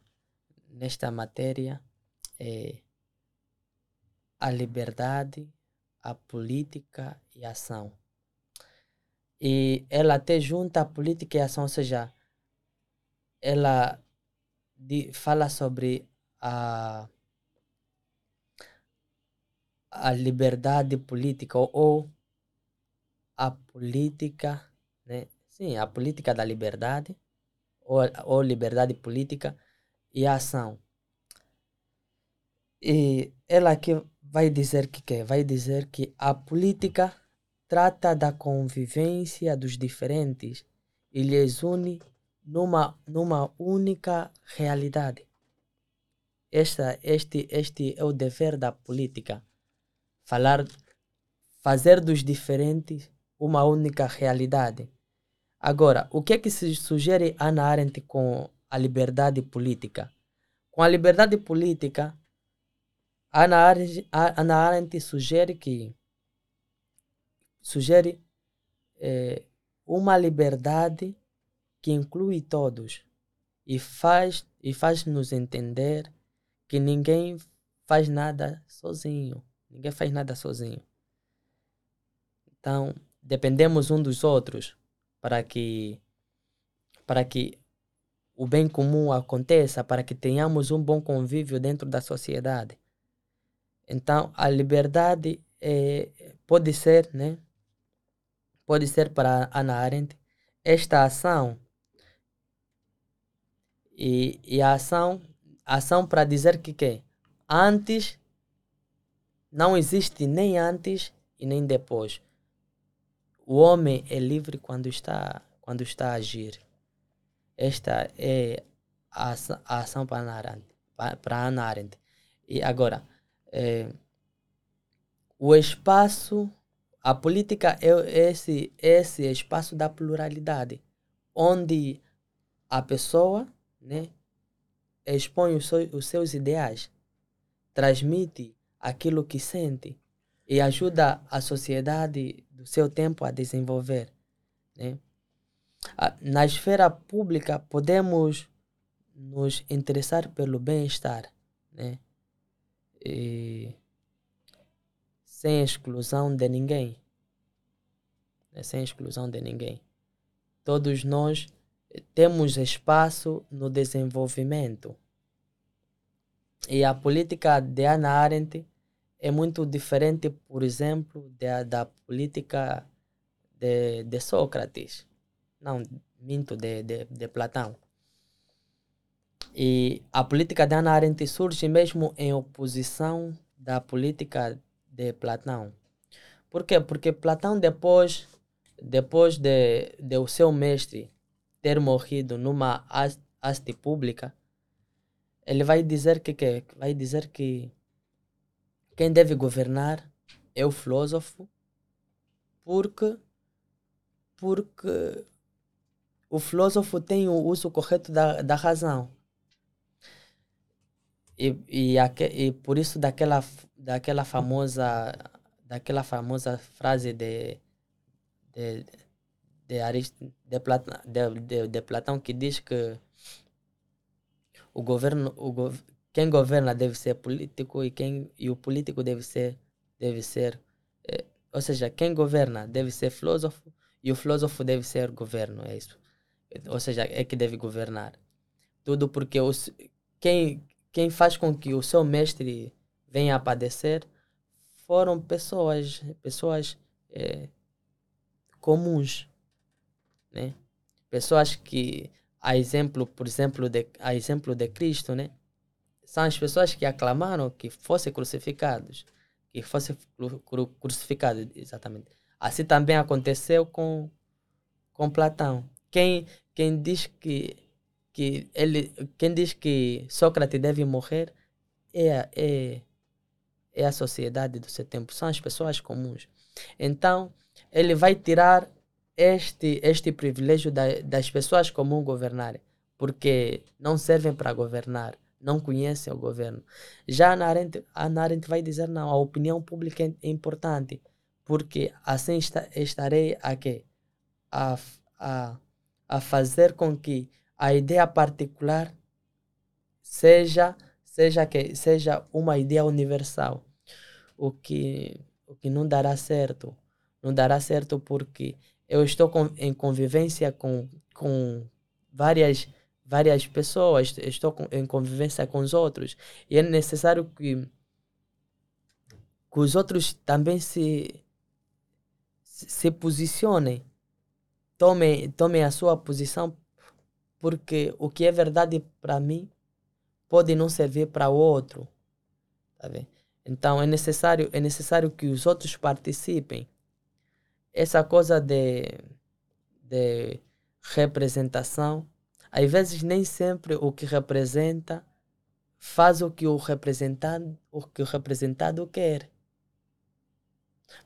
nesta matéria é a liberdade, a política e a ação. E ela até junta a política e a ação, ou seja, ela di- fala sobre a a liberdade política ou, ou a política, né? Sim, a política da liberdade ou, ou liberdade política e a ação. E ela aqui vai dizer que quê? Vai dizer que a política trata da convivência dos diferentes e lhes une numa, numa única realidade. Esta, este, este é o dever da política falar, fazer dos diferentes uma única realidade. Agora, o que é que se sugere Ana Arendt com a liberdade política? Com a liberdade política, Ana Arendt, Ana Arendt sugere que sugere eh, uma liberdade que inclui todos e faz e faz nos entender que ninguém faz nada sozinho. Ninguém faz nada sozinho. Então, dependemos um dos outros para que para que o bem comum aconteça, para que tenhamos um bom convívio dentro da sociedade. Então, a liberdade é, pode ser, né? Pode ser para Ana Arendt esta ação e, e a ação, ação para dizer que que antes não existe nem antes e nem depois. O homem é livre quando está quando está a agir. Esta é a ação, a ação para Ana Arendt. pa- Para Ana Arendt. E agora, eh, o espaço, a política é esse, esse espaço da pluralidade, onde a pessoa né, expõe os, seu- os seus ideais, transmite aquilo que sente e ajuda a sociedade do seu tempo a desenvolver. Né? Na esfera pública, podemos nos interessar pelo bem-estar, né? E sem exclusão de ninguém, né? sem exclusão de ninguém. Todos nós eh, temos espaço no desenvolvimento. E a política de Hannah Arendt é muito diferente, por exemplo, da, da política de, de Sócrates. Não, minto, de, de, de Platão. E a política de Hannah Arendt surge mesmo em oposição da política de Platão. Por quê? Porque Platão, depois, depois de, de o seu mestre ter morrido numa has- haste pública, ele vai dizer que, que vai dizer que quem deve governar é o filósofo, porque porque o filósofo tem o uso correto da, da razão. E, e, aque, e por isso daquela, daquela famosa daquela famosa frase de de, de, Arist, de, Platão, de, de, de Platão que diz que o governo o, gov- quem governa deve ser político e quem e o político deve ser deve ser eh, ou seja quem governa deve ser filósofo e o filósofo deve ser governo é isso. Ou seja é que deve governar. Tudo porque os, quem quem faz com que o seu mestre venha a padecer foram pessoas pessoas eh, comuns né? Pessoas que a exemplo por exemplo de a exemplo de Cristo né? São as pessoas que aclamaram que fossem crucificados que fossem cru- crucificados exatamente. Assim também aconteceu com com Platão. Quem quem diz que que ele quem diz que Sócrates deve morrer é a- é é a sociedade do seu tempo são as pessoas comuns então ele vai tirar este este privilégio da, das pessoas comuns governarem porque não servem para governar não conhecem o governo já Ana Arendt, Ana Arendt vai dizer não a opinião pública é importante porque assim esta, estarei a quê? a, a, a fazer com que a ideia particular seja seja que seja uma ideia universal. O que o que não dará certo. Não dará certo porque eu estou com, em convivência com com várias várias pessoas estou com, em convivência com os outros. E é necessário que que os outros também se se posicionem. Tomem tomem a sua posição porque o que é verdade para mim pode não servir para outro tá vendo? então é necessário é necessário que os outros participem essa coisa de de representação às vezes nem sempre o que representa faz o que o representado o que o representado quer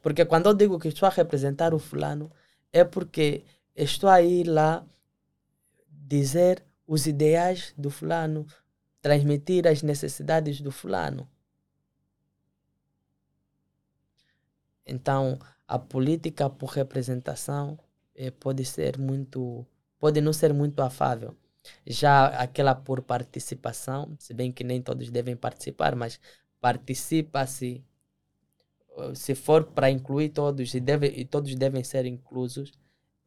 porque quando eu digo que estou a representar o fulano é porque estou a ir lá dizer os ideais do fulano, transmitir as necessidades do fulano. Então, a política por representação eh, pode ser muito, pode não ser muito afável. Já aquela por participação, se bem que nem todos devem participar, mas participa-se, eh, se for para incluir todos e, deve, e todos devem ser inclusos,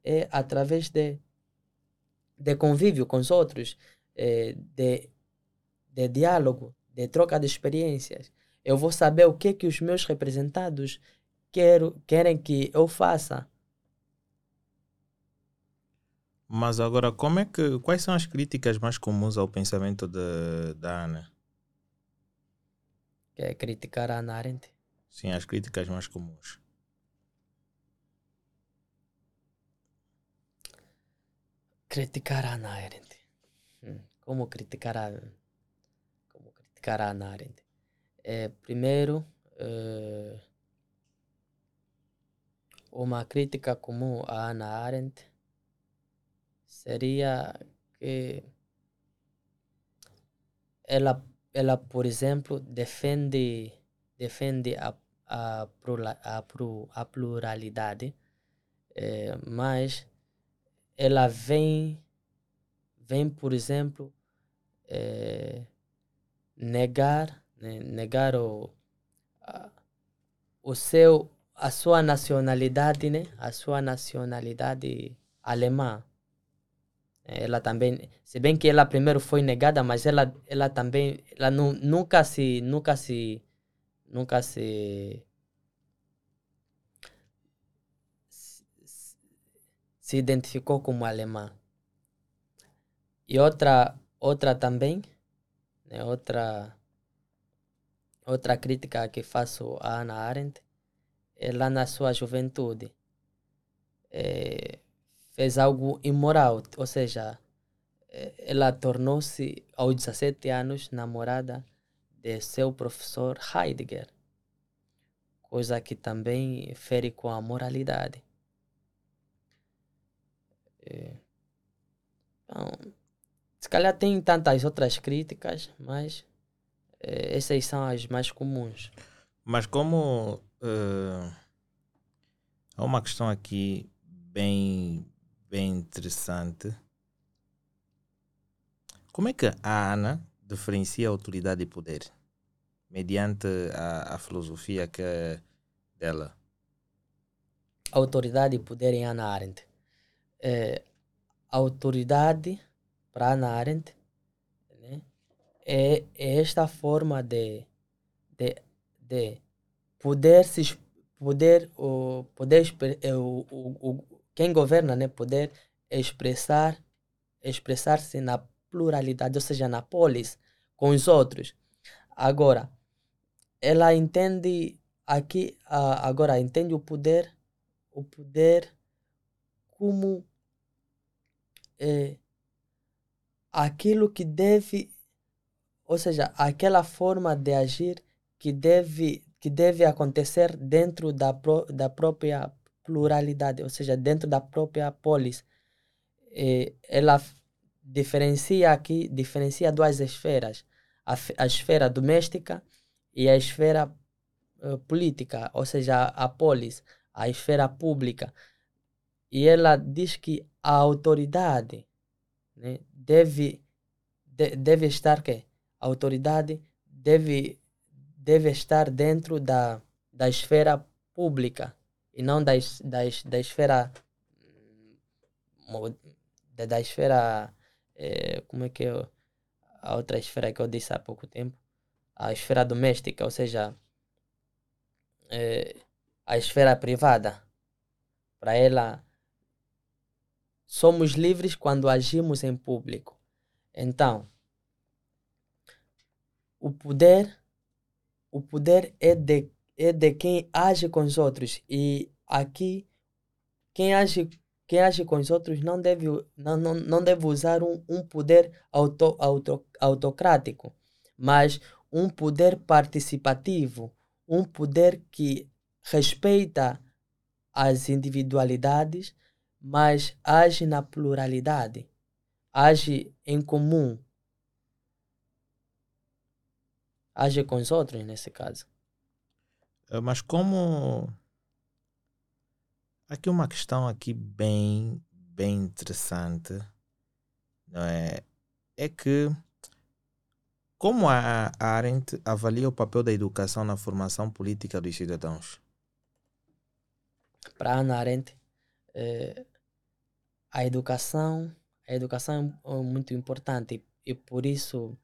é através de, de convívio com os outros, eh, de, de diálogo, de troca de experiências. eu vou saber o que que os meus representados quero, querem que eu faça. Mas agora, como é que, quais são as críticas mais comuns ao pensamento de, da Ana? Que é criticar a Ana Arendt. Sim, as críticas mais comuns. Criticar a Ana Arendt. Hum, Como criticar a como criticar a Ana Arendt? É, primeiro, eh, uma crítica comum a Ana Arendt seria que ela, ela por exemplo, defende, defende a, a, a, a pluralidade, eh, mas ela vem, vem por exemplo, eh, negar, né, negar o, a- o seu, a sua nacionalidade, né, a sua nacionalidade alemã. Ela também, se bem que ela primeiro foi negada, mas ela, ela também, ela nu, nunca se, nunca se, nunca se, se identificou como alemã. E outra, outra também, né, outra, outra crítica que faço a Ana Arendt, ela na sua juventude eh, fez algo imoral, ou seja, eh, ela tornou-se aos 17 anos namorada de seu professor Heidegger, coisa que também fere com a moralidade. Eh, Então, se calhar tem tantas outras críticas, mas eh, essas são as mais comuns. Mas como eh, há uma questão aqui bem, bem interessante. Como é que a Ana diferencia autoridade e poder? Mediante a, a filosofia que é dela. autoridade e poder em Hannah Arendt. É, autoridade para Hannah Arendt né, é, é esta forma de, de, de poder se poder o poder é, o, o, o- quem governa né? Poder expressar expressar-se na pluralidade ou seja na polis com os outros. Agora ela entende aqui agora entende o poder o poder como é, aquilo que deve, ou seja, aquela forma de agir que deve, que deve acontecer dentro da, pró- da própria pluralidade, ou seja, dentro da própria polis. Eh, ela diferencia aqui, diferencia duas esferas, a, a esfera doméstica e a esfera eh, política, ou seja, a polis, a esfera pública. E ela diz que a autoridade né, deve, de- deve estar quê? A autoridade deve, deve estar dentro da, da esfera pública e não da, es- da, es- da esfera hum, da, da esfera eh, como é que é a outra esfera que eu disse há pouco tempo a esfera doméstica ou seja eh, a esfera privada para ela somos livres quando agimos em público. Então, o poder, o poder é de, é de quem age com os outros e aqui quem age quem age com os outros não deve não, não, não deve usar um, um poder auto, auto, autocrático, mas um poder participativo, um poder que respeita as individualidades, mas age na pluralidade, age em comum, age com os outros nesse caso. Eh, Mas como aqui uma questão aqui bem bem interessante, não é? É que como a a Arendt avalia o papel da educação na formação política dos cidadãos? Para Ana Arendt, eh, a educação, a educação é muito importante e por isso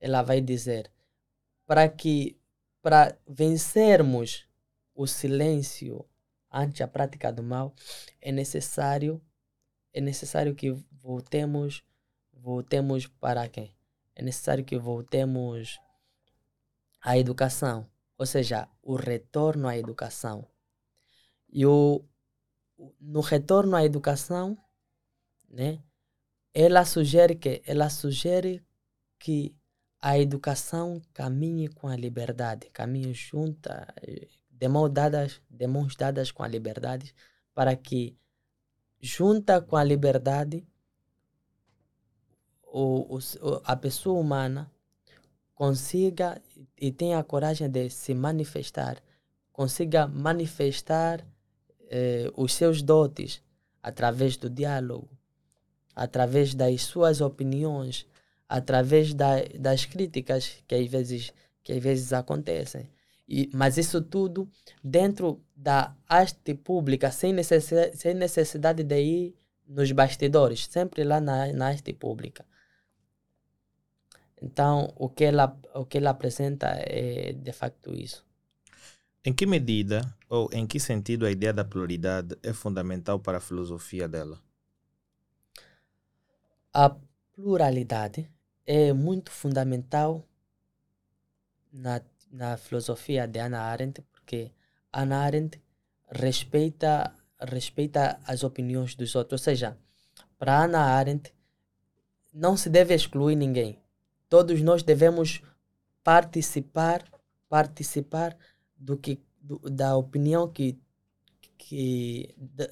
ela vai dizer para que para vencermos o silêncio ante a prática do mal, é necessário é necessário que voltemos voltemos para quem? É necessário que voltemos à educação, ou seja, o retorno à educação. E o, no retorno à educação, né, ela sugere que ela sugere que a educação caminhe com a liberdade, caminhe junta, eh, de mãos dadas, de mãos dadas com a liberdade, para que junta com a liberdade o, o, a pessoa humana consiga e tenha a coragem de se manifestar, consiga manifestar eh, os seus dotes através do diálogo, através das suas opiniões, através da, das críticas que às vezes, que às vezes acontecem. E, mas isso tudo dentro da arte pública, sem necessidade, sem necessidade de ir nos bastidores, sempre lá na, na arte pública. Então, o que, ela, o que ela apresenta é de facto isso. Em que medida ou em que sentido a ideia da pluralidade é fundamental para a filosofia dela? A pluralidade é muito fundamental na, na filosofia de Hannah Arendt, porque Hannah Arendt respeita, respeita as opiniões dos outros. Ou seja, para Hannah Arendt, não se deve excluir ninguém. Todos nós devemos participar, participar do que, do, da opinião que, que da,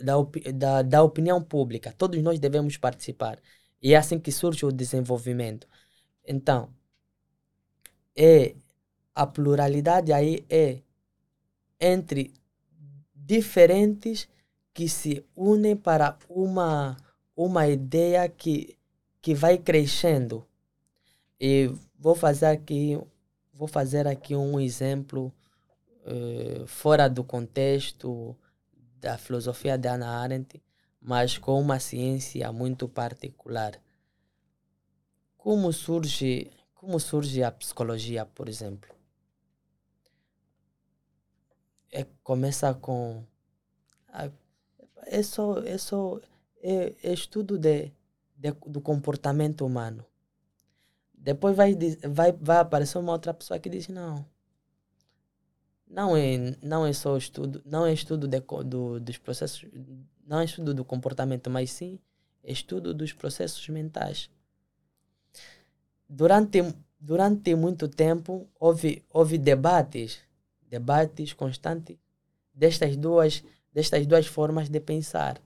da, da opinião pública. Todos nós devemos participar. E é assim que surge o desenvolvimento. Então, é a pluralidade aí é entre diferentes que se unem para uma uma ideia que que vai crescendo. E vou fazer aqui vou fazer aqui um exemplo uh, fora do contexto da filosofia de Hannah Arendt, mas com uma ciência muito particular como surge, como surge a psicologia, por exemplo? É, começa com. é só, é só é, é estudo de, de, do comportamento humano. Depois vai, vai, vai aparecer uma outra pessoa que diz: não. Não é, não é só estudo, não é estudo de, do, dos processos, não é estudo do comportamento, mas sim estudo dos processos mentais durante, durante muito tempo houve, houve debates, debates constantes destas duas, destas duas formas de pensar.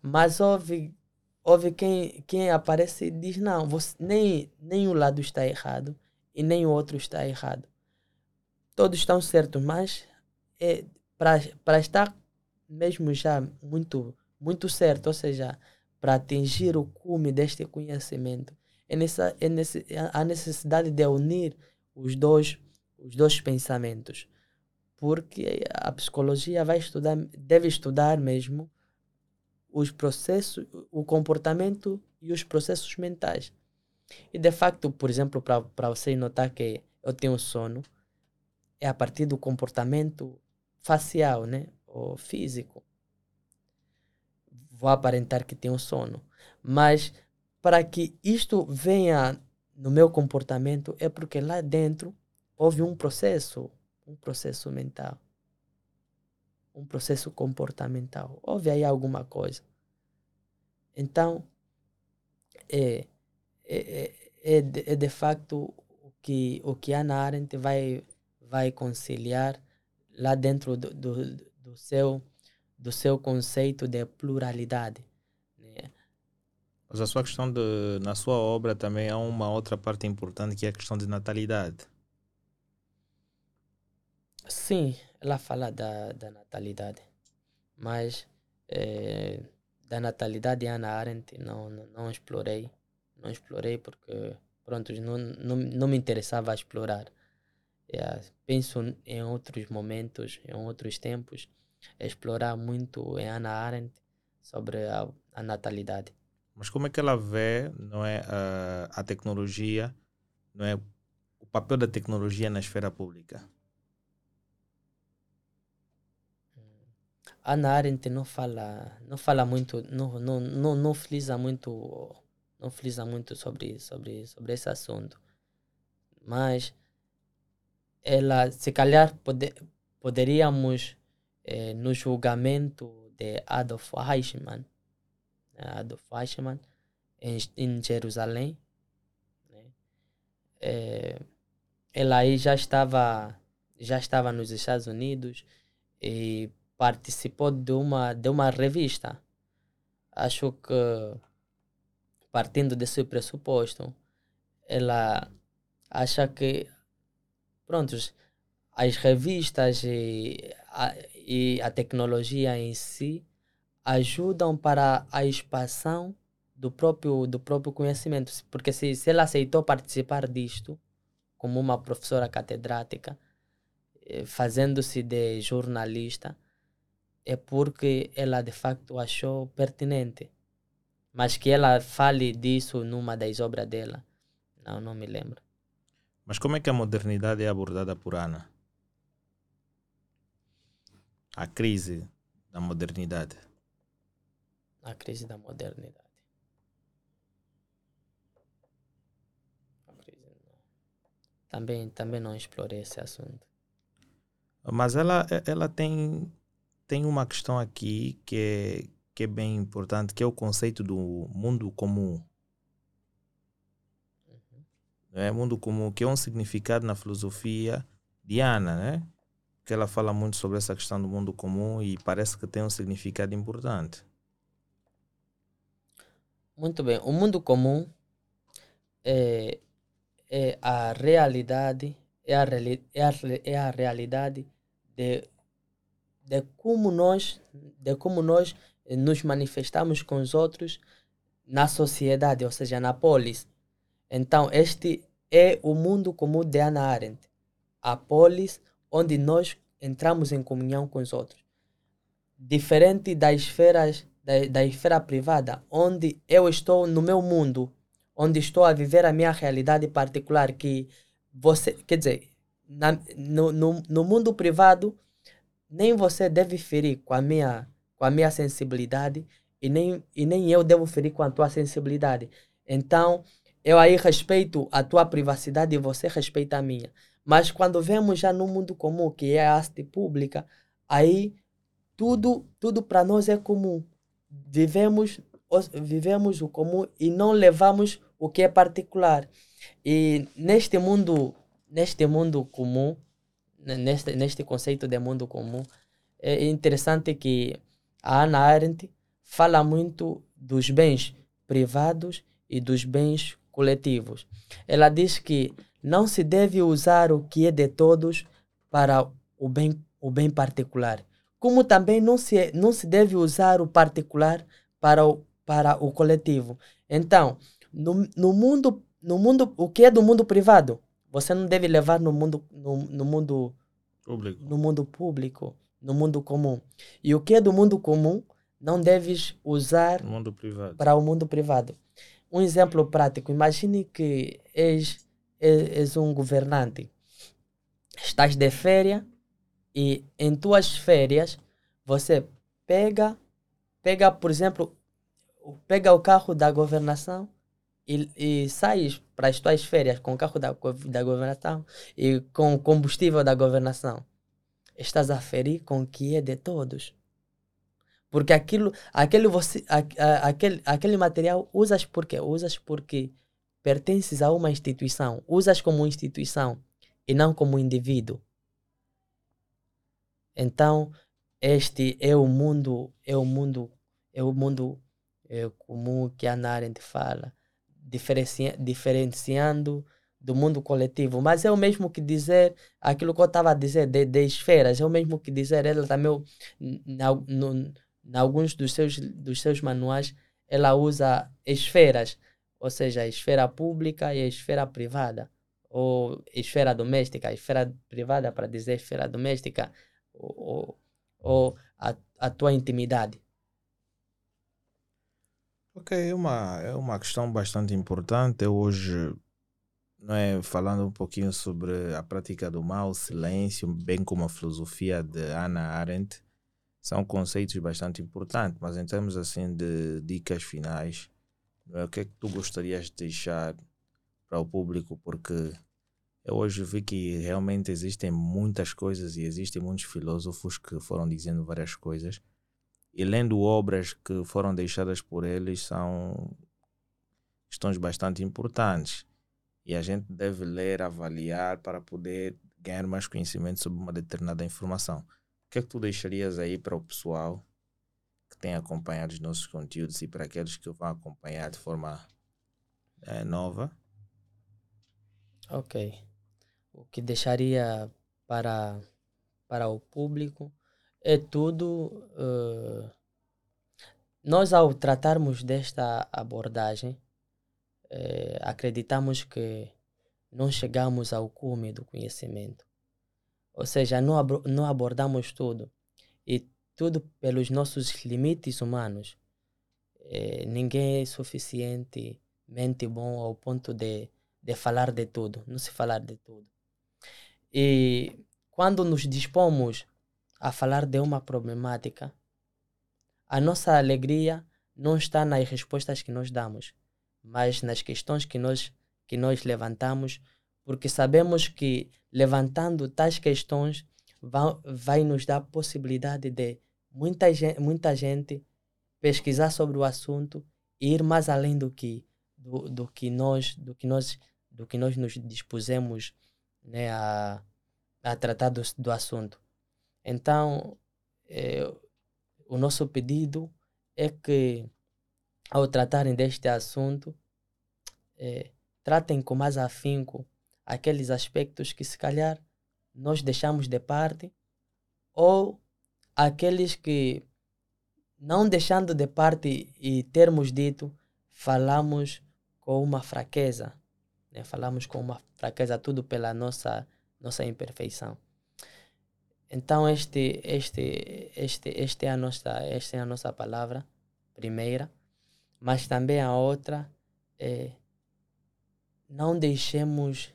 Mas houve, houve quem, quem aparece e diz, não, você, nem, nem um lado está errado e nem o outro está errado. Todos estão certos, mas é, para estar mesmo já muito, muito certo, ou seja, para atingir o cume deste conhecimento, é, nessa, é nesse, a necessidade de unir os dois, os dois pensamentos. Porque a psicologia vai estudar, deve estudar mesmo os processos, o comportamento e os processos mentais. E de facto, por exemplo, para você notar que eu tenho sono, é a partir do comportamento facial, né? Físico. Vou aparentar que tenho sono. Mas para que isto venha no meu comportamento é porque lá dentro houve um processo, um processo mental, um processo comportamental. Houve aí alguma coisa. Então, é, é, é, é, de, é de facto o que, o que Ana Arendt vai, vai conciliar lá dentro do, do, do, seu, do seu conceito de pluralidade. Mas a sua questão de, na sua obra também há uma outra parte importante que é a questão de natalidade. Sim, ela fala da, da natalidade, mas é, da natalidade Ana Arendt não, não, não, explorei, não explorei porque pronto, não, não, não me interessava explorar. É, penso em outros momentos, em outros tempos, explorar muito em Ana Arendt sobre a, a natalidade. Mas como é que ela vê, não é, a, a tecnologia, não é, o papel da tecnologia na esfera pública. Ana Arendt não fala, não fala muito, não, não, não, não frisa muito, não frisa muito sobre, sobre, sobre esse assunto. Mas ela, se calhar, pode, poderíamos, eh, no julgamento de Adolf Eichmann, né, Adolf Eichmann, em, em Jerusalém, né, eh, ela aí já estava, já estava nos Estados Unidos e participou de uma, de uma revista. Acho que, partindo desse pressuposto, ela acha que, prontos, as revistas e a, e a tecnologia em si ajudam para a expansão do próprio, do próprio conhecimento. Porque se, se ela aceitou participar disto, como uma professora catedrática, eh, fazendo-se de jornalista, é porque ela de facto achou pertinente. Mas que ela fale disso numa das obras dela, não, não me lembro. Mas como é que a modernidade é abordada por Ana? A crise da modernidade. A crise da modernidade. A crise. Também, também não explorei esse assunto. Mas ela, ela tem, tem uma questão aqui que é, que é bem importante, que é o conceito do mundo comum. É mundo comum, que é um significado na filosofia de Ana, né? Que ela fala muito sobre essa questão do mundo comum e parece que tem um significado importante. Muito bem. O mundo comum é, é a realidade, é a, é a, é a realidade de, de como nós, de como nós nos manifestamos com os outros na sociedade, ou seja, na polis. Então, este é o mundo comum de Hannah Arendt. A polis onde nós entramos em comunhão com os outros. Diferente das esferas, da, da esfera privada, onde eu estou no meu mundo, onde estou a viver a minha realidade particular, que você, quer dizer, na- no, no, no mundo privado, nem você deve ferir com a minha, com a minha sensibilidade e nem, e nem eu devo ferir com a tua sensibilidade. Então, eu aí respeito a tua privacidade e você respeita a minha. Mas quando vemos já no mundo comum, que é a arte pública, aí tudo tudo para nós é comum. Vivemos os- vivemos o comum e não levamos o que é particular. E neste mundo neste mundo comum, ne- neste neste conceito de mundo comum, é interessante que a Hannah Arendt fala muito dos bens privados e dos bens coletivos. Ela diz que não se deve usar o que é de todos para o bem, o bem particular, como também não se, não se deve usar o particular para o, para o coletivo. Então, no, no, mundo, no mundo, o que é do mundo privado, você não deve levar no mundo, no, no mundo Público. no mundo público, no mundo comum. E o que é do mundo comum, não deves usar No mundo privado. para o mundo privado. Um exemplo prático: imagine que és, és, és um governante, estás de férias e em tuas férias você pega, pega por exemplo, pega o carro da governação e, e sais para as tuas férias com o carro da, da governação e com o combustível da governação. Estás a ferir com o que é de todos. Porque aquilo, aquele, você, a- a- aquele, aquele material usas por quê? Usas porque pertences a uma instituição. Usas como instituição e não como indivíduo. Então, este é o mundo, é o mundo, é o mundo é, comum que a Hannah Arendt fala, diferenci, diferenciando do mundo coletivo. Mas é o mesmo que dizer aquilo que eu estava a dizer de, de esferas, é o mesmo que dizer ela também na, no, em alguns dos seus, dos seus manuais, ela usa esferas, ou seja, a esfera pública e a esfera privada, ou esfera doméstica, a esfera privada para dizer esfera doméstica, ou, ou, a, a tua intimidade. Ok, é uma, é uma questão bastante importante. Eu hoje não é, falando um pouquinho sobre a prática do mal, silêncio, bem como a filosofia de Hannah Arendt, são conceitos bastante importantes, mas em termos assim de dicas finais, é, o que é que tu gostarias de deixar para o público? Porque eu hoje vi que realmente existem muitas coisas e existem muitos filósofos que foram dizendo várias coisas e lendo obras que foram deixadas por eles são questões bastante importantes e a gente deve ler, avaliar para poder ganhar mais conhecimento sobre uma determinada informação. O que é que tu deixarias aí para o pessoal que tem acompanhado os nossos conteúdos e para aqueles que vão acompanhar de forma eh, nova? Ok. O que deixaria para, para o público é tudo. eh, nós, ao tratarmos desta abordagem, eh, acreditamos que não chegamos ao cume do conhecimento. Ou seja, não, abro- não abordamos tudo. E tudo pelos nossos limites humanos. Eh, ninguém é suficientemente bom ao ponto de, de falar de tudo, não se falar de tudo. E quando nos dispomos a falar de uma problemática, a nossa alegria não está nas respostas que nós damos, mas nas questões que nós, que nós levantamos, porque sabemos que levantando tais questões vai, vai nos dar possibilidade de muita gente, muita gente pesquisar sobre o assunto e ir mais além do que do, do que nós do que nós do que nós nos dispusemos né, a, a tratar do, do assunto. Então, eh, o nosso pedido é que, ao tratarem deste assunto, eh, tratem com mais afinco aqueles aspectos que, se calhar, nós deixamos de parte ou aqueles que, não deixando de parte e termos dito, falamos com uma fraqueza. Né? Falamos com uma fraqueza, tudo pela nossa, nossa imperfeição. Então, este, este, este, este é a nossa, esta é a nossa palavra primeira, mas também a outra é não deixemos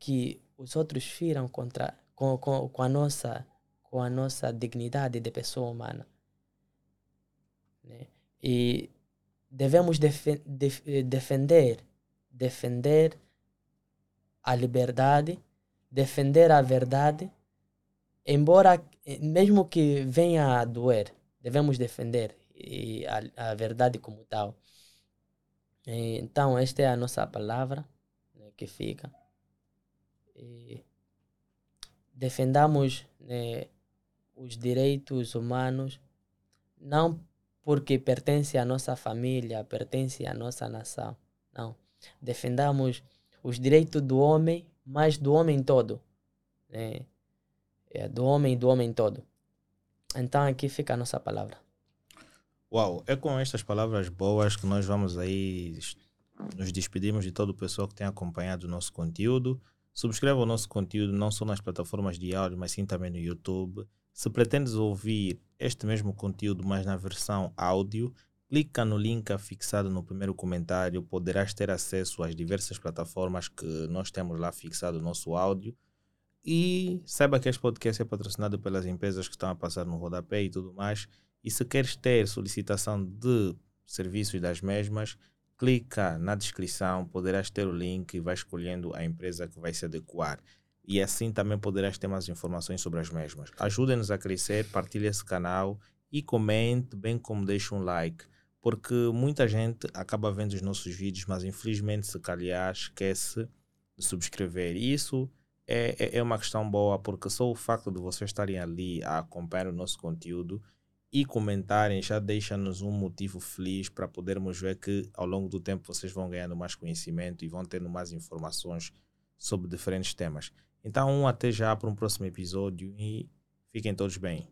que os outros firam contra, com, com, com, a nossa, com a nossa dignidade de pessoa humana. Né? E devemos defe def defender, defender a liberdade, defender a verdade, embora, mesmo que venha a doer, devemos defender a, a verdade como tal. Então, esta é a nossa palavra né, que fica. E defendamos né, os direitos humanos, não porque pertence à nossa família, pertence à nossa nação. Não. Defendamos os direitos do homem, mas do homem todo. Né? É, do homem do homem todo. Então aqui fica a nossa palavra. Uau, é com estas palavras boas que nós vamos aí nos despedimos de todo o pessoal que tem acompanhado o nosso conteúdo. Subscreva o nosso conteúdo não só nas plataformas de áudio, mas sim também no YouTube. Se pretendes ouvir este mesmo conteúdo, mas na versão áudio, clica no link fixado no primeiro comentário. Poderás ter acesso às diversas plataformas que nós temos lá fixado o nosso áudio. E saiba que este podcast é patrocinado pelas empresas que estão a passar no rodapé e tudo mais. E se queres ter solicitação de serviços das mesmas, clica na descrição, poderás ter o link e vai escolhendo a empresa que vai se adequar. E assim também poderás ter mais informações sobre as mesmas. Ajude-nos a crescer, partilhe esse canal e comente, bem como deixe um like. Porque muita gente acaba vendo os nossos vídeos, mas infelizmente, se calhar, esquece de subscrever. E isso é, é, é uma questão boa, porque só o facto de vocês estarem ali a acompanhar o nosso conteúdo e comentarem já deixa-nos um motivo feliz para podermos ver que ao longo do tempo vocês vão ganhando mais conhecimento e vão tendo mais informações sobre diferentes temas. Então, um até já para um próximo episódio e fiquem todos bem.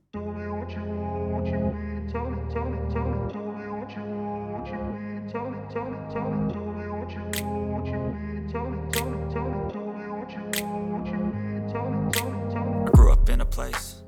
Place